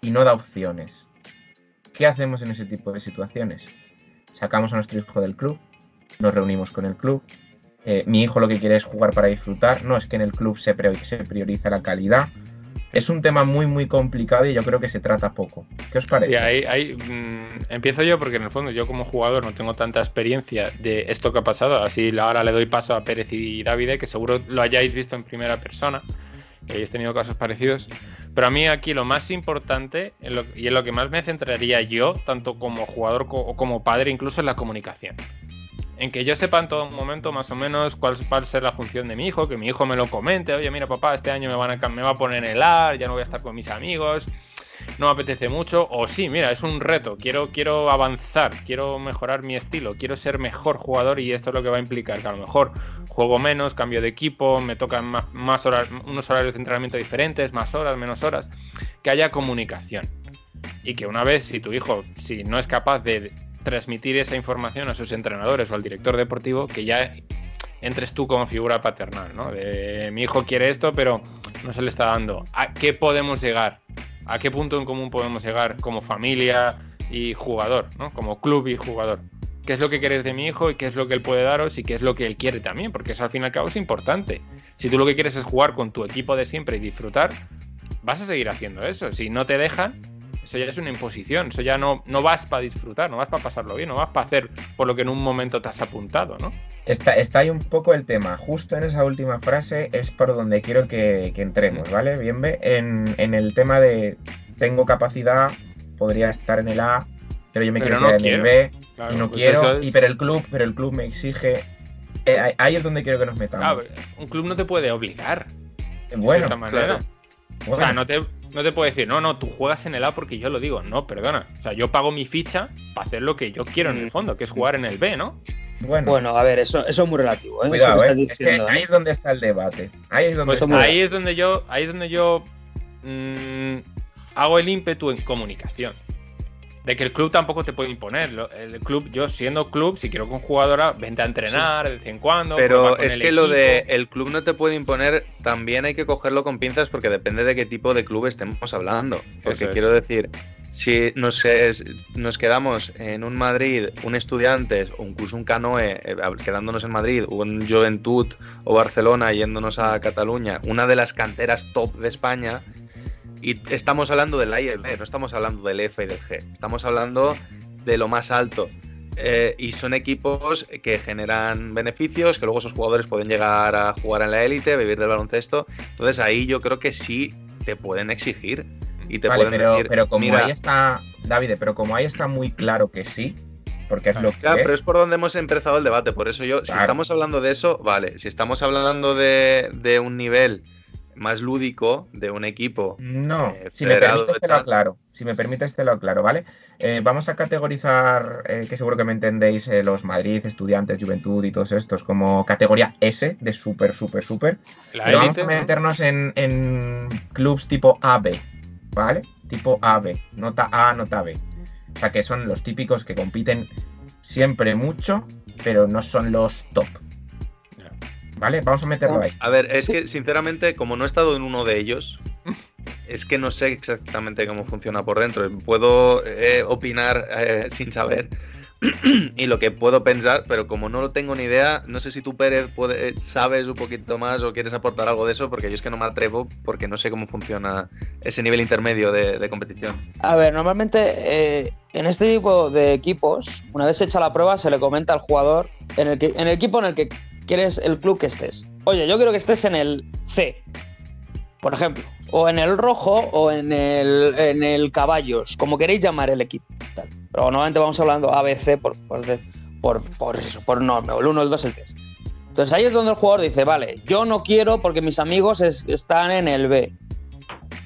y no da opciones. ¿Qué hacemos en ese tipo de situaciones? Sacamos a nuestro hijo del club, nos reunimos con el club. eh, mi hijo lo que quiere es jugar para disfrutar, no es que en el club se, se prioriza la calidad. Es un tema muy, muy complicado y yo creo que se trata poco. ¿Qué os parece? Sí, mm, empiezo yo porque en el fondo yo como jugador no tengo tanta experiencia de esto que ha pasado. Así ahora le doy paso a Pérez y Davide, que seguro lo hayáis visto en primera persona. que tenido casos parecidos. Pero a mí aquí lo más importante en lo- y en lo que más me centraría yo, tanto como jugador o como padre, incluso es la comunicación. En que yo sepa en todo momento más o menos cuál va a ser la función de mi hijo, que mi hijo me lo comente, oye, mira papá, este año me, van a, me va a poner el AR, ya no voy a estar con mis amigos, no me apetece mucho, o sí, mira, es un reto, quiero, quiero avanzar, quiero mejorar mi estilo, quiero ser mejor jugador y esto es lo que va a implicar que a lo mejor juego menos, cambio de equipo, me tocan más, más horas, unos horarios de entrenamiento diferentes, más horas, menos horas, que haya comunicación. Y que una vez, si tu hijo, si no es capaz de transmitir esa información a sus entrenadores o al director deportivo, que ya entres tú como figura paternal, ¿no? Mi hijo quiere esto, pero no se le está dando. ¿A qué podemos llegar? ¿A qué punto en común podemos llegar como familia y jugador, ¿no? Como club y jugador. ¿Qué es lo que queréis de mi hijo y qué es lo que él puede daros y qué es lo que él quiere también? Porque eso al fin y al cabo es importante. Si tú lo que quieres es jugar con tu equipo de siempre y disfrutar, vas a seguir haciendo eso. Si no te dejan, eso ya es una imposición. Eso ya no, no vas para disfrutar, no vas para pasarlo bien, no vas para hacer por lo que en un momento te has apuntado, ¿no? Está, está ahí un poco el tema. Justo en esa última frase es por donde quiero que, que entremos, ¿vale? Bien, ve, en, en el tema de tengo capacidad, podría estar en el A, pero yo me Pero quiero no quedar en el B Claro, y no pues quiero, es- y pero el club, pero el club me exige. Eh, ahí- es donde quiero que nos metamos. Claro, un club no te puede obligar. bueno, de esta manera. claro. O sea, no te, no te puede decir, no, no, tú juegas en el A porque yo lo digo. No, perdona. O sea, yo pago mi ficha para hacer lo que yo quiero en el fondo, que es jugar en el B, ¿no? bueno, Bueno, a ver, eso, eso es muy relativo. ¿eh? cuidado, Eso que eh. estás Es que diciendo, ¿eh? ahí es donde está el debate. Ahí es donde Pues está. ahí es donde yo, ahí es donde yo mm, hago el ímpetu en comunicación. De que el club tampoco te puede imponer. El club, yo siendo club, si quiero con jugadora, vente a entrenar de vez en cuando. Pero es que lo de el club no te puede imponer, también hay que cogerlo con pinzas porque depende de qué tipo de club estemos hablando. Porque es. quiero decir, si nos, es- nos quedamos en un Madrid, un Estudiantes o incluso un Canoe, eh, quedándonos en Madrid, o un Juventud o Barcelona yéndonos a Cataluña, una de las canteras top de España, y estamos hablando del A y el B, no estamos hablando del F y del G, estamos hablando de lo más alto. Eh, y son equipos que generan beneficios, que luego esos jugadores pueden llegar a jugar en la élite, vivir del baloncesto. Entonces ahí yo creo que sí te pueden exigir y te Vale, pueden pero, decir, pero como mira, ahí está, David, pero como ahí está muy claro que sí, porque es lo que Claro, pero es por donde hemos empezado el debate. Por eso yo, si estamos hablando de eso, vale. Si estamos hablando de, de un nivel más lúdico, de un equipo. No, eh, si me permites te lo aclaro. Si me permites te lo aclaro, ¿vale? Eh, vamos a categorizar, eh, que seguro que me entendéis, eh, los Madrid, Estudiantes, Juventud y todos estos como categoría S de súper, súper, súper. Pero vamos a ¿no? meternos en, en clubs tipo AB, ¿vale? Tipo AB, nota A, nota B. O sea, que son los típicos que compiten siempre mucho, pero no son los top. ¿Vale? Vamos a meterlo ahí. A ver, es que sinceramente, como no he estado en uno de ellos, es que no sé exactamente cómo funciona por dentro. Puedo eh, opinar eh, sin saber y lo que puedo pensar, pero como no lo tengo ni idea, no sé si tú, Pérez, puede- eh, sabes un poquito más o quieres aportar algo de eso, porque yo es que no me atrevo porque no sé cómo funciona ese nivel intermedio de, de competición. A ver, normalmente eh, en este tipo de equipos, una vez hecha la prueba, se le comenta al jugador en el, que- en el equipo en el que quieres el club que estés. Oye, yo quiero que estés en el C, por ejemplo, o en el rojo o en el, en el caballos, como queréis llamar el equipo. Pero normalmente vamos hablando ABC por, por, por, por eso, por norma, el 1, el 2, el 3. Entonces ahí es donde el jugador dice, vale, yo no quiero porque mis amigos es- están en el B.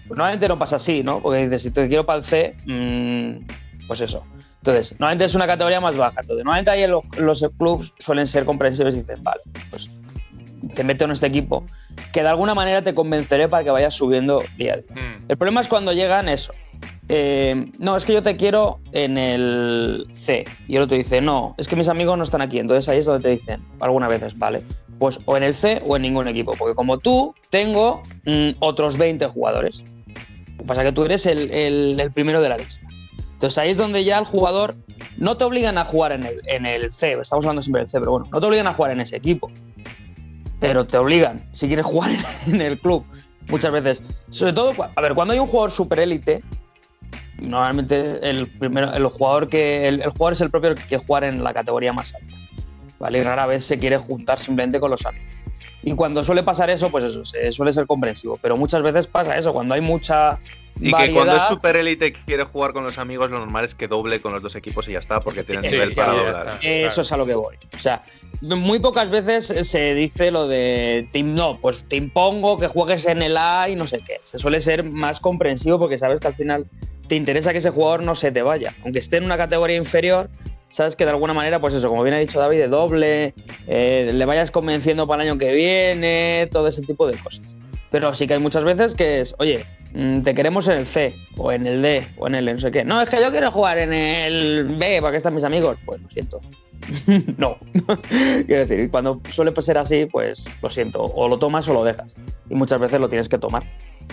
Pues normalmente no pasa así, ¿no? Porque dices, si te quiero para el C, mm, pues eso. Entonces, normalmente es una categoría más baja. Entonces, normalmente ahí lo- los clubs suelen ser comprensivos y dicen, vale, pues te meto en este equipo, que de alguna manera te convenceré para que vayas subiendo día a día. Mm. El problema es cuando llegan eso. eh, no, es que yo te quiero en el C. Y el otro dice, no, es que mis amigos no están aquí. Entonces ahí es donde te dicen, algunas veces, vale, pues o en el C o en ningún equipo. Porque como tú, tengo mm, otros 20 jugadores. Lo que pasa es que tú eres el, el- el primero de la lista. Entonces ahí es donde ya el jugador no te obligan a jugar en el, en el C, estamos hablando siempre del C, pero bueno, no te obligan a jugar en ese equipo. Pero te obligan, si quieres jugar en, el club, muchas veces. Sobre todo, a ver, cuando hay un jugador super élite, normalmente el, primero, el, jugador que, el, el jugador es el propio que quiere jugar en la categoría más alta. ¿vale? Y rara vez se quiere juntar simplemente con los amigos. Y cuando suele pasar eso, pues eso, se- suele ser comprensivo. Pero muchas veces pasa eso, cuando hay mucha Y que cuando es super élite y quiere jugar con los amigos, lo normal es que doble con los dos equipos y ya está, porque tienen Sí, nivel sí, para doblar. Eso es a lo que voy. O sea, muy pocas veces se dice lo de team, no, pues te impongo que juegues en el A y no sé qué. Se suele ser más comprensivo porque sabes que al final te interesa que ese jugador no se te vaya. Aunque esté en una categoría inferior, sabes que de alguna manera, pues eso, como bien ha dicho David, de doble, eh, le vayas convenciendo para el año que viene, todo ese tipo de cosas. Pero sí que hay muchas veces que es, oye, mm, te queremos en el C, o en el D, o en el no sé qué. No, es que yo quiero jugar en el B, porque están mis amigos. Pues lo siento. no. Quiero decir, cuando suele ser así, pues lo siento. O lo tomas o lo dejas. Y muchas veces lo tienes que tomar.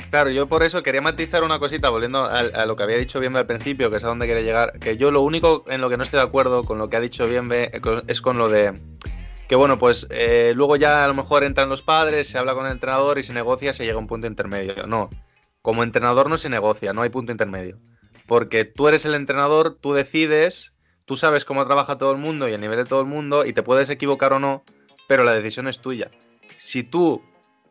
Claro, yo por eso quería matizar una cosita, volviendo a, lo que había dicho Bienve al principio, que es a dónde quiere llegar, que yo lo único en lo que no estoy de acuerdo con lo que ha dicho Bienve eh, es con lo de que bueno, pues eh, luego ya a lo mejor entran los padres, se habla con el entrenador y se negocia, se llega a un punto intermedio. No, como entrenador no se negocia, no hay punto intermedio. Porque tú eres el entrenador, tú decides, tú sabes cómo trabaja todo el mundo y el nivel de todo el mundo y te puedes equivocar o no, pero la decisión es tuya. Si tú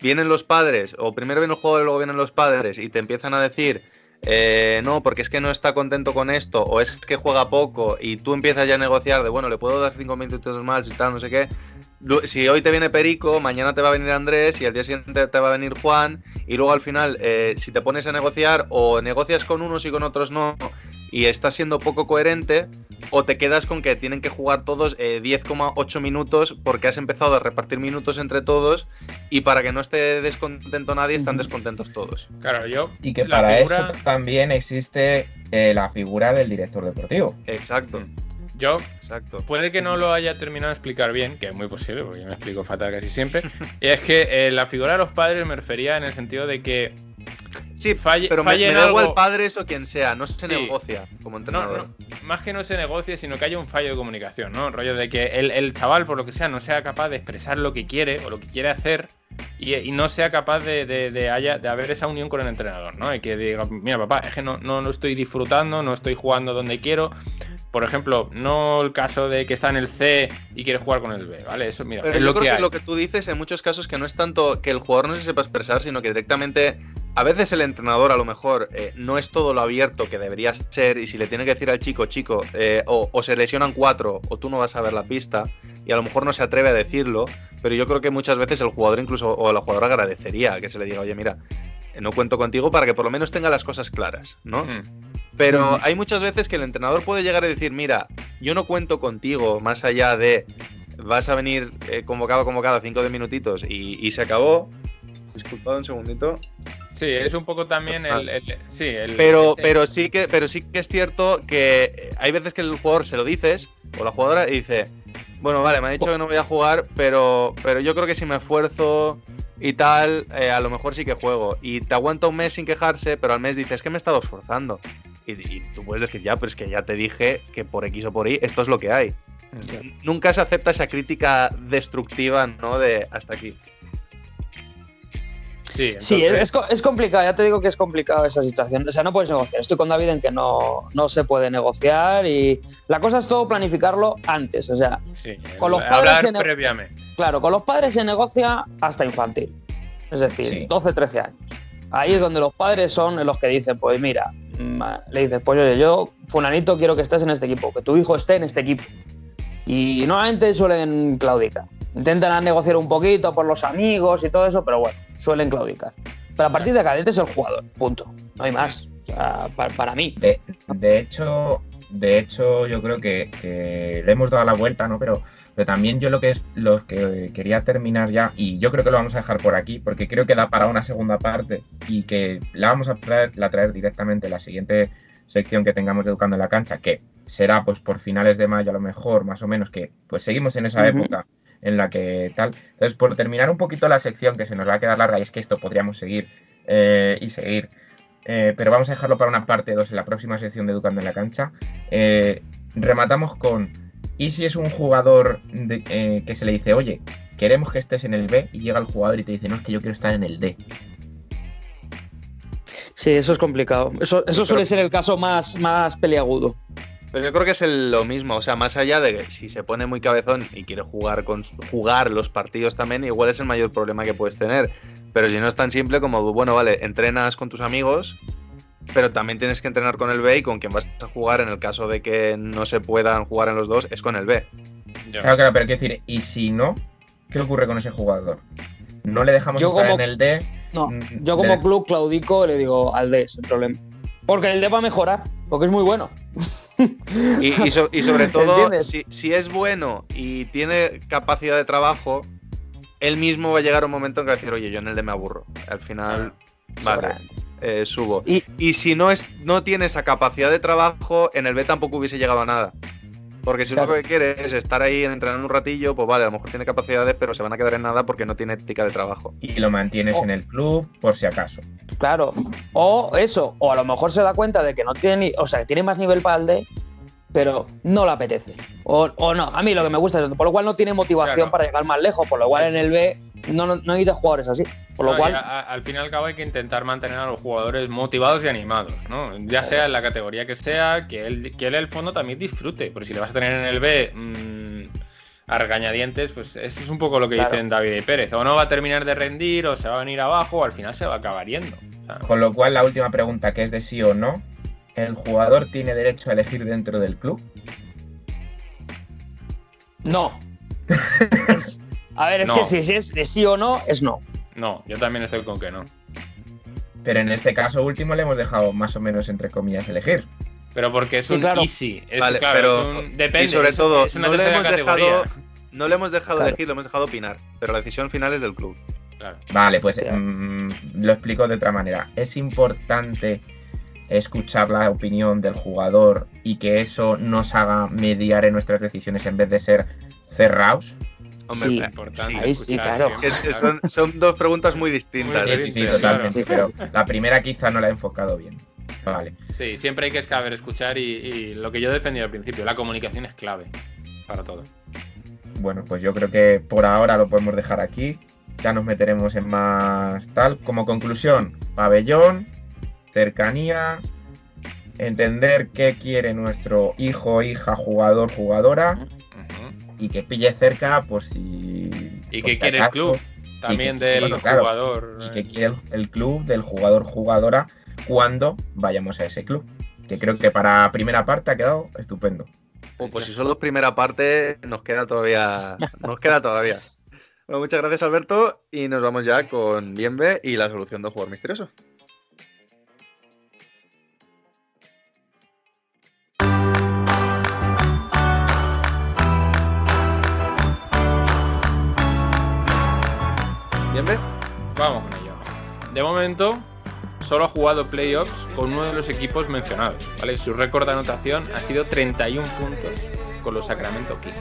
vienen los padres, o primero vienen los jugadores, luego vienen los padres, y te empiezan a decir, eh, no, porque es que no está contento con esto, o es que juega poco, y tú empiezas ya a negociar de, bueno, le puedo dar cinco minutos más y tal, no sé qué. Si hoy te viene Perico, mañana te va a venir Andrés, y al día siguiente te va a venir Juan, y luego al final, eh, si te pones a negociar, o negocias con unos y con otros no, y estás siendo poco coherente, o te quedas con que tienen que jugar todos eh, 10,8 minutos porque has empezado a repartir minutos entre todos y para que no esté descontento nadie están descontentos todos. Claro, yo. Y que para figura- eso también existe eh, la figura del director deportivo. Exacto. Yo Exacto. puede que no lo haya terminado de explicar bien, que es muy posible, porque yo me explico fatal casi siempre. y es que eh, la figura de los padres me refería en el sentido de que Sí, falle, Pero falle me da algo- igual padres o quien sea, no se Sí. negocia como No, entrenador. no, más que no se negocie, sino que haya un fallo de comunicación, ¿no? Rollo de que el, el chaval, por lo que sea, no sea capaz de expresar lo que quiere o lo que quiere hacer y, y no sea capaz de, de, de haya- de haber esa unión con el entrenador, ¿no? Y que diga, mira, papá, es que no, no lo estoy disfrutando, no estoy jugando donde quiero. Por ejemplo, no el caso de que está en el C y quiere jugar con el B, ¿vale? Eso, mira, Pero es yo lo creo que lo que tú dices en muchos casos que no es tanto que el jugador no se sepa expresar, sino que directamente a veces el entrenador a lo mejor eh, no es todo lo abierto que debería ser y si le tiene que decir al chico, chico, eh, o, o se lesionan cuatro o tú no vas a ver la pista y a lo mejor no se atreve a decirlo, pero yo creo que muchas veces el jugador incluso o la jugadora agradecería que se le diga, oye, mira, no cuento contigo para que por lo menos tenga las cosas claras, ¿no? Mm. Pero hay muchas veces que el entrenador puede llegar a decir, mira, yo no cuento contigo más allá de vas a venir eh, convocado, convocado cinco de minutitos y, y se acabó. Disculpad un segundito. Sí, es un poco también el. el- sí, el- Pero, ese- pero, sí que, pero sí que es cierto que hay veces que el jugador se lo dices, o la jugadora, y dice, bueno, vale, me ha dicho que no voy a jugar, pero, pero yo creo que si me esfuerzo y tal, eh, a lo mejor sí que juego. Y te aguanta un mes sin quejarse, pero al mes dices, es que me he estado esforzando. Y, y tú puedes decir, ya, pero es que ya te dije que por X o por Y esto es lo que hay. Nunca se acepta esa crítica destructiva, ¿no? De hasta aquí. Sí, Sí, entonces- es, co- es complicado, ya te digo que es complicado esa situación. O sea, no puedes negociar. Estoy con David en que no, no se puede negociar y la cosa es todo planificarlo antes. O sea, sí, con los padres se previamente. claro, con los padres se negocia hasta infantil. Es decir, Sí. 12, 13 años. Ahí es donde los padres son los que dicen, pues mira, mm, le dices, pues oye, yo, fulanito, quiero que estés en este equipo, que tu hijo esté en este equipo. Y normalmente suelen claudicar. Intentan negociar un poquito por los amigos y todo eso, pero bueno, suelen claudicar. Pero a partir de cadete es el jugador, punto. No hay más. O sea, pa- para, mí. De, de hecho, de hecho, yo creo que, que le hemos dado la vuelta, ¿no? Pero, pero también yo lo que es lo que quería terminar ya, y yo creo que lo vamos a dejar por aquí, porque creo que da para una segunda parte y que la vamos a traer, la traer directamente en la siguiente sección que tengamos de Educando en la Cancha, que será pues por finales de mayo a lo mejor, más o menos, que pues seguimos en esa época en la que tal. Entonces, por terminar un poquito la sección, que se nos va a quedar larga, y es que esto podríamos seguir eh, y seguir, eh, pero vamos a dejarlo para una parte 2 en la próxima sección de Educando en la Cancha. Eh, rematamos con, ¿y si es un jugador de- que se le dice, oye, queremos que estés en el B y llega el jugador y te dice, no, es que yo quiero estar en el D? Sí, eso es complicado. Eso, eso suele ser el caso más, más peliagudo. Pero yo creo que es el- lo mismo, o sea, más allá de que si se pone muy cabezón y quiere jugar con jugar los partidos también, igual es el mayor problema que puedes tener. Pero si no es tan simple como, bueno, vale, entrenas con tus amigos, pero también tienes que entrenar con el B y con quien vas a jugar en el caso de que no se puedan jugar en los dos es con el B. Claro, claro, pero quiero decir, ¿y si no? ¿Qué ocurre con ese jugador? ¿No le dejamos Yo estar como- en el D? No, Mm, yo como club claudico le digo al D, sin problema. Porque el D va a mejorar, porque es muy bueno. Y, y so- y sobre todo, si, si es bueno y tiene capacidad de trabajo, él mismo va a llegar un momento en que va a decir, oye, yo en el D me aburro. Al final, vale, eh, subo. Y, si no, es, no tiene esa capacidad de trabajo, en el B tampoco hubiese llegado a nada. Porque si Claro. lo que quiere es estar ahí entrenando un ratillo, pues vale, a lo mejor tiene capacidades, pero se van a quedar en nada porque no tiene ética de trabajo. Y lo mantienes Oh. en el club por si acaso. Claro. O eso, o a lo mejor se da cuenta de que no tiene ni, o sea, que tiene más nivel para el D, pero no le apetece. O, o no, a mí lo que me gusta es esto, por lo cual no tiene motivación Claro. para llegar más lejos, por lo cual en el B no, no, no hay de jugadores así. Por lo No, cual, a- a- al fin y al cabo hay que intentar mantener a los jugadores motivados y animados, ¿no? Ya sea en la categoría que sea, que él, que él en el fondo también disfrute. Porque si le vas a tener en el B mm, a regañadientes, pues eso es un poco lo que Claro. dicen David y Pérez. O no va a terminar de rendir, o se va a venir abajo, o al final se va a acabar yendo. O sea, Con lo cual, la última pregunta, que es de sí o no, ¿el jugador tiene derecho a elegir dentro del club? no. Es- a ver, es No. que si, si es de sí o no, es no. no, yo también estoy con que no. Pero en este caso último le hemos dejado más o menos, entre comillas, elegir. Pero porque es Sí, un claro. easy. Es, Vale, claro, pero- es un- depende. y sobre todo, es una no le hemos categoría. dejado, no le hemos dejado Claro. elegir, lo hemos dejado opinar. Pero la decisión final es del club. Claro. Vale, pues mm, lo explico de otra manera. Es importante escuchar la opinión del jugador y que eso nos haga mediar en nuestras decisiones en vez de ser cerrados. Hombre, Sí, eh, Importante claro. son, son dos preguntas muy distintas. Muy Sí, sí, sí, claro. totalmente. Pero la primera quizá no la he enfocado bien. Vale. Sí, siempre hay que saber escuchar y, y lo que yo defendí al principio, la comunicación es clave para todo. Bueno, pues yo creo que por ahora lo podemos dejar aquí. Ya nos meteremos en más tal. Como conclusión, pabellón, cercanía, entender qué quiere nuestro hijo, hija, jugador, jugadora y que pille cerca por si. Y por que si quiere el club también que- del bueno, claro, jugador. y que eh, quiere el, el club del jugador, jugadora cuando vayamos a ese club. Que creo que para primera parte ha quedado estupendo. Oh, pues si solo es primera parte, nos queda todavía. Nos queda todavía. Bueno, muchas gracias, Alberto. Y nos vamos ya con Bienve y la solución del jugador misterioso. De momento, solo ha jugado playoffs con uno de los equipos mencionados. ¿vale? Su récord de anotación ha sido 31 puntos con los Sacramento Kings.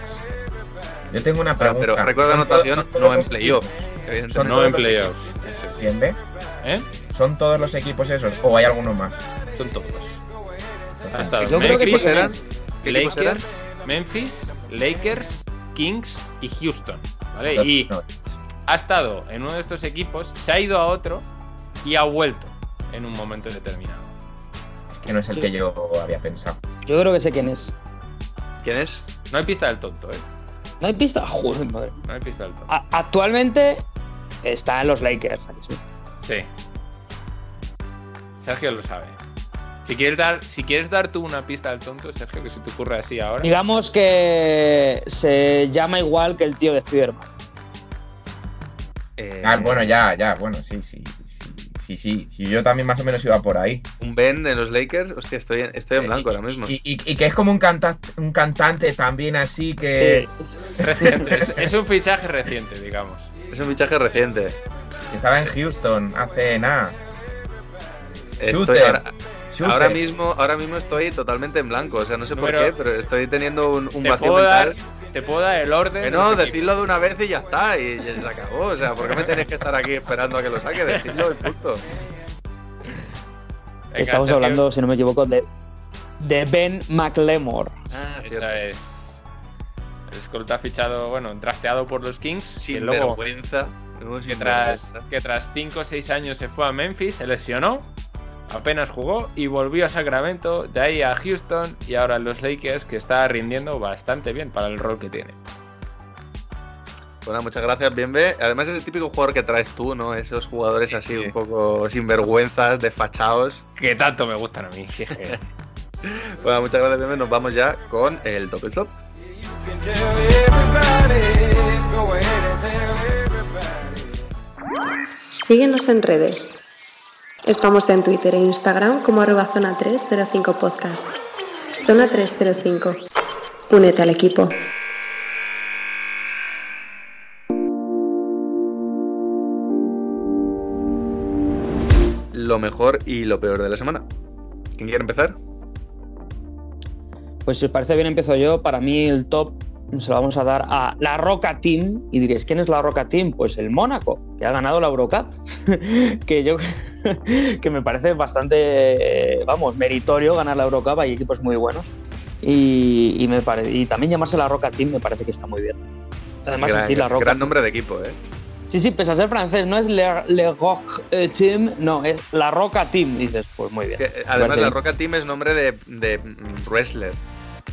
Yo tengo una pregunta. pero recuerdo de ¿Son todos- anotación, todos no en los playoff. equipos? evidentemente. Son No en playoffs. Eso es. ¿Bien, ve? ¿Eh? ¿Son todos los equipos esos? ¿O hay alguno más? Son todos. Ha estado Yo creo Memphis, que eran? Lakers, Memphis, Lakers, Kings y Houston. ¿vale? Y ha estado en uno de estos equipos, se ha ido a otro y ha vuelto en un momento determinado. es que no es el que yo había pensado. Yo creo que sé quién es. ¿Quién es? No hay pista del tonto, ¿eh? ¿No hay pista? Joder, madre. No hay pista del tonto. A- actualmente está en los Lakers. ¿a que sí? Sí. Sergio lo sabe. Si quieres dar, si quieres dar tú una pista del tonto, Sergio, que se te ocurre así ahora. Digamos que se llama igual que el tío de Spiderman. Eh, Ah, bueno, ya, ya, bueno, sí, sí. Sí, sí, sí, sí, yo también más o menos iba por ahí. Un Ben de los Lakers. Hostia, estoy en, estoy en blanco Eh, ahora mismo. Y, y- y que es como un, canta- un cantante también así que, Reciente, es, es un fichaje reciente, digamos. Es un fichaje reciente. estaba en Houston hace nada. Estoy Shooter. ahora, Ahora mismo, ahora mismo estoy totalmente en blanco. O sea, no sé por qué, pero estoy teniendo un, un Te vacío puedo, dar, mental. te puedo dar el orden. Que no, los decidlo de una vez y ya está. Y, y se acabó. O sea, ¿por qué me tenéis que estar aquí esperando a que lo saque? Decidlo y punto. Estamos hablando, si no me equivoco, de, de Ben McLemore. Ah, esa es. El escolta fichado, bueno, trasteado por los Kings. Sin luego, vergüenza. Que tras, que tras 5 o 6 años se fue a Memphis, se lesionó, apenas jugó y volvió a Sacramento, de ahí a Houston y ahora los Lakers, que está rindiendo bastante bien para el rol que tiene. Bueno, muchas gracias, Bienve. Además es el típico jugador que traes tú, ¿no? Esos jugadores así un poco sinvergüenzas, desfachados. Que tanto me gustan a mí. bueno, muchas gracias, Bienve. Nos vamos ya con el top el top. Síguenos en redes. Estamos en Twitter e Instagram como arroba zona 305 podcast. Zona 305. Únete al equipo. Lo mejor y lo peor de la semana. ¿Quién quiere empezar? Pues si os parece bien empiezo yo. Para mí el top se lo vamos a dar a la Roca Team. Y diréis, ¿quién es la Roca Team? Pues el Mónaco, que ha ganado la Eurocup. que yo que me parece bastante, vamos, meritorio ganar la Eurocup. Hay equipos muy buenos. Y, me y también llamarse la Roca Team me parece que está muy bien. Además, gran, la Roca. Gran nombre de equipo, ¿eh? Sí, sí, pese a ser francés, no es Le, Le eh, Team, no, es La Roca Team. Dices, pues muy bien. Que, además, La Roca Team es nombre de, de wrestler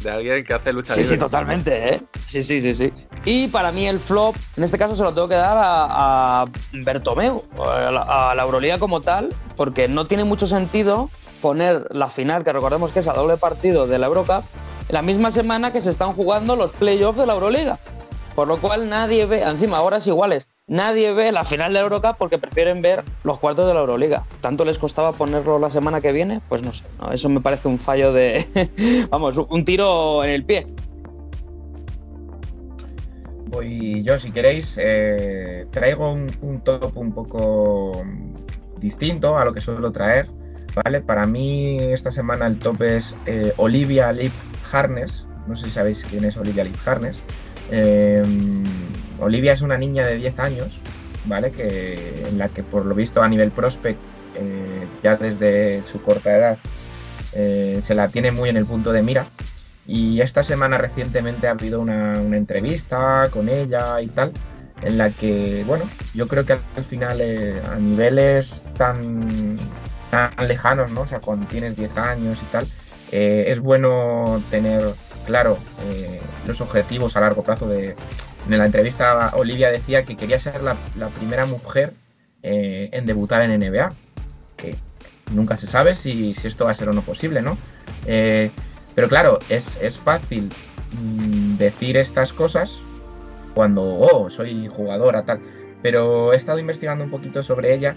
de alguien que hace lucha sí, libre. Sí, totalmente, ¿eh? Sí, sí, sí, sí. Y para mí el flop, en este caso se lo tengo que dar a, a Bertomeu, a la, a la Euroliga como tal, porque no tiene mucho sentido poner la final, que recordemos que es a doble partido de la Eurocup, en la misma semana que se están jugando los playoffs de la Euroliga. Por lo cual nadie ve, encima horas iguales, nadie ve la final de la Eurocup porque prefieren ver los cuartos de la Euroliga. ¿Tanto les costaba ponerlo la semana que viene? Pues no sé, ¿no? eso me parece un fallo de, vamos, un tiro en el pie. Voy yo, si queréis, eh, traigo un, top un poco distinto a lo que suelo traer, ¿vale? Para mí esta semana el top es eh, Olivia Lip Harness, no sé si sabéis quién es Olivia Lip Harness. Eh, Olivia es una niña de 10 años, ¿vale? Que, en la que por lo visto a nivel prospect, eh, ya desde su corta edad, eh, se la tiene muy en el punto de mira. Y esta semana recientemente ha habido una, una entrevista con ella y tal, en la que, bueno, yo creo que al final eh, a niveles tan, tan lejanos, ¿no? O sea, cuando tienes 10 años y tal, eh, es bueno tener claro eh, los objetivos a largo plazo de, en la entrevista Olivia decía que quería ser la, primera mujer eh, en debutar en NBA, que nunca se sabe si, si, esto va a ser o no posible, ¿no? Eh, pero claro, es, es fácil mmm, decir estas cosas cuando, oh, soy jugadora, tal. Pero he estado investigando un poquito sobre ella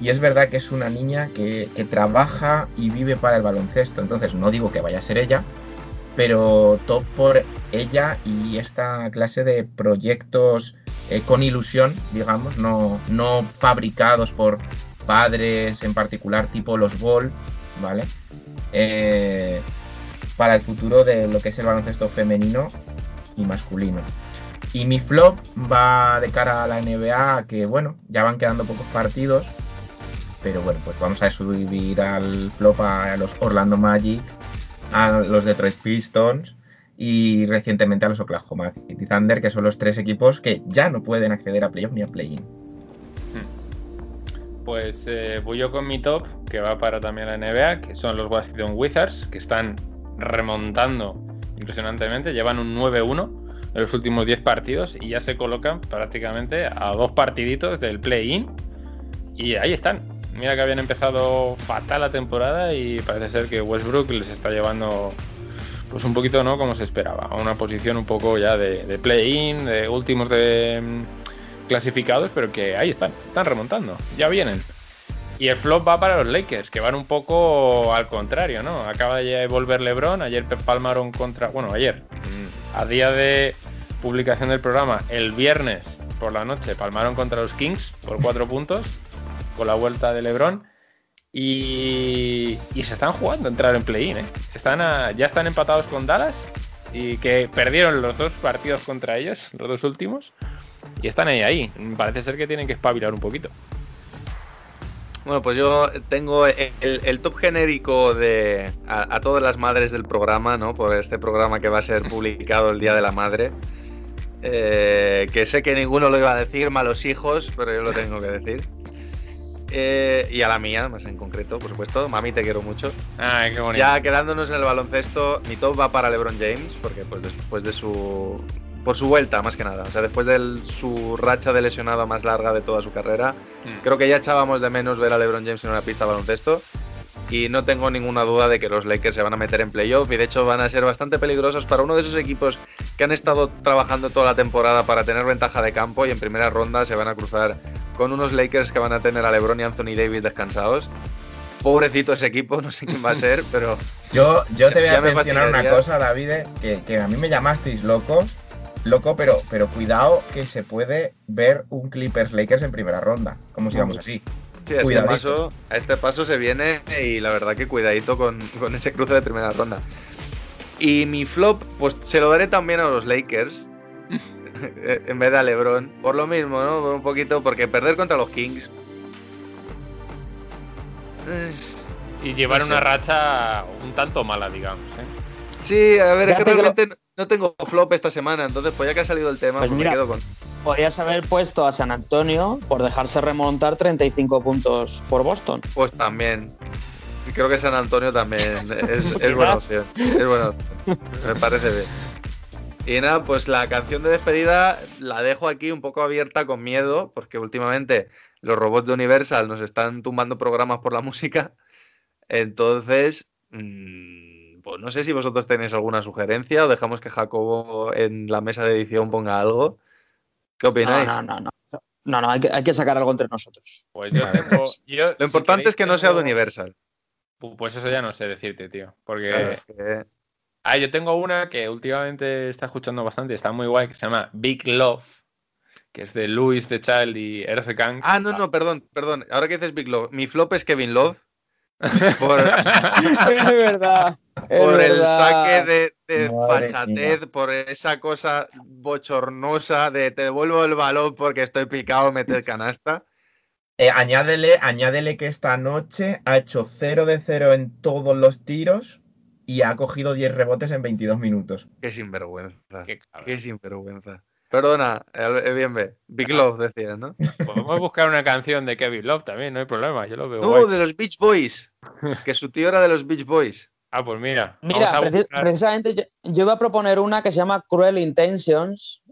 y es verdad que es una niña que, que trabaja y vive para el baloncesto. Entonces no digo que vaya a ser ella, pero top por ella y esta clase de proyectos eh, con ilusión, digamos, no, no fabricados por padres en particular, tipo los Ball, ¿vale? Eh, para el futuro de lo que es el baloncesto femenino y masculino. Y mi flop va de cara a la NBA, que bueno, ya van quedando pocos partidos, pero bueno, pues vamos a subir al flop a los Orlando Magic, a los Detroit Pistons y recientemente a los Oklahoma City Thunder, que son los tres equipos que ya no pueden acceder a playoff ni a play-in. Pues eh, voy yo con mi top, que va para también la NBA, que son los Washington Wizards, que están remontando impresionantemente, llevan un 9-1 en los últimos 10 partidos y ya se colocan prácticamente a dos partiditos del play-in y ahí están. Mira que habían empezado fatal la temporada y parece ser que Westbrook les está llevando pues un poquito no como se esperaba, a una posición un poco ya de, play-in, de últimos de mm, clasificados, pero que ahí están, están remontando, ya vienen. Y el flop va para los Lakers, que van un poco al contrario, ¿no? Acaba de volver LeBron, ayer palmaron contra, bueno, ayer, a día de publicación del programa, el viernes por la noche palmaron contra los Kings por cuatro puntos con la vuelta de LeBron. Y, y se están jugando a entrar en play-in. ¿eh? Están a, ya están empatados con Dallas y que perdieron los dos partidos contra ellos, los dos últimos. Y están ahí, ahí. Parece ser que tienen que espabilar un poquito. Bueno, pues yo tengo el, el top genérico de a, a, todas las madres del programa, ¿no? Por este programa que va a ser publicado el Día de la Madre. Eh, que sé que ninguno lo iba a decir, malos hijos, pero yo lo tengo que decir. Eh, y a la mía, más en concreto, por supuesto. Mami, te quiero mucho. Ay, qué bonito. Ya quedándonos en el baloncesto, mi top va para LeBron James, porque pues después de su. Por su vuelta, más que nada. O sea, después de su racha de lesionado más larga de toda su carrera, Mm. creo que ya echábamos de menos ver a LeBron James en una pista de baloncesto. Y no tengo ninguna duda de que los Lakers se van a meter en playoff y de hecho van a ser bastante peligrosos para uno de esos equipos que han estado trabajando toda la temporada para tener ventaja de campo y en primera ronda se van a cruzar con unos Lakers que van a tener a LeBron y Anthony Davis descansados. Pobrecito ese equipo, no sé quién va a ser, pero. Yo, yo te voy a me mencionar una cosa, David, que, que a mí me llamasteis loco, loco, pero, pero cuidado que se puede ver un Clippers Lakers en primera ronda, como si vamos así. Sí, a este, paso, a este paso se viene y la verdad que cuidadito con, con ese cruce de primera ronda. Y mi flop, pues se lo daré también a los Lakers. en vez de a LeBron. Por lo mismo, ¿no? Por un poquito, porque perder contra los Kings. eh, Y llevar No sé. una racha un tanto mala, digamos. ¿eh? Sí, a ver, es que Fíjate que lo- realmente no tengo flop esta semana, entonces pues ya que ha salido el tema, Pues pues mira. me quedo con. Podías haber puesto a San Antonio por dejarse remontar 35 puntos por Boston. Pues también. Creo que San Antonio también es, es buena opción. Es buena opción. Me parece bien. Y nada, pues la canción de despedida la dejo aquí un poco abierta con miedo, porque últimamente los robots de Universal nos están tumbando programas por la música. Entonces, mm, pues no sé si vosotros tenéis alguna sugerencia o dejamos que Jacobo en la mesa de edición ponga algo. ¿Qué No, opináis? no, no, no. No, no, hay que, hay que sacar algo entre nosotros. Pues yo tengo. yo, Lo si importante queréis, es que no sea de Universal. Pu- Pues eso ya no sé decirte, tío. Porque. Claro, que- Ah, yo tengo una que últimamente está escuchando bastante, está muy guay, que se llama Big Love, que es de Louis the Child y Earth Gang. Ah, no, no, perdón, perdón. Ahora que dices Big Love, mi flop es Kevin Love. Por, es verdad. es por el saque de, fachatez, por esa cosa bochornosa de te devuelvo el balón porque estoy picado, meter canasta. Eh, añádele, añádele que esta noche ha hecho 0 de 0 en todos los tiros y ha cogido 10 rebotes en 22 minutos. Qué sinvergüenza. Qué sinvergüenza. Perdona, eh, eh, bien ve. Big Love decías, ¿no? Podemos buscar una canción de Kevin Love también, no hay problema, yo lo veo No, guay. de los Beach Boys. Que su tío era de los Beach Boys. Ah, pues mira, Mira, precisamente yo, yo iba a proponer una que se llama Cruel Intentions,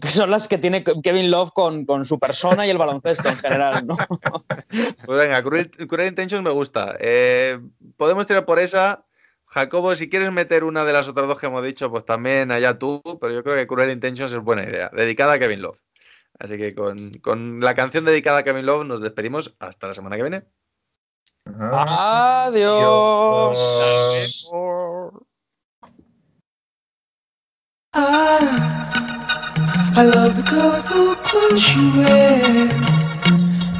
que son las que tiene Kevin Love con, con su persona y el baloncesto en general, ¿no? Pues venga, Cruel, Cruel Intentions me gusta. Eh, podemos tirar por esa. Jacobo, si quieres meter una de las otras dos que hemos dicho, pues también allá tú, pero yo creo que Cruel Intentions es buena idea, dedicada a Kevin Love. Así que con, con la canción dedicada a Kevin Love nos despedimos hasta la semana que viene. Adiós. I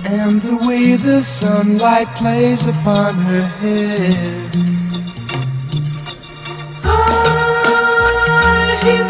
and the way the sunlight plays upon her hair.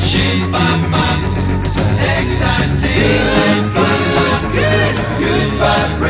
She's by my Excitations by Good, goodbye,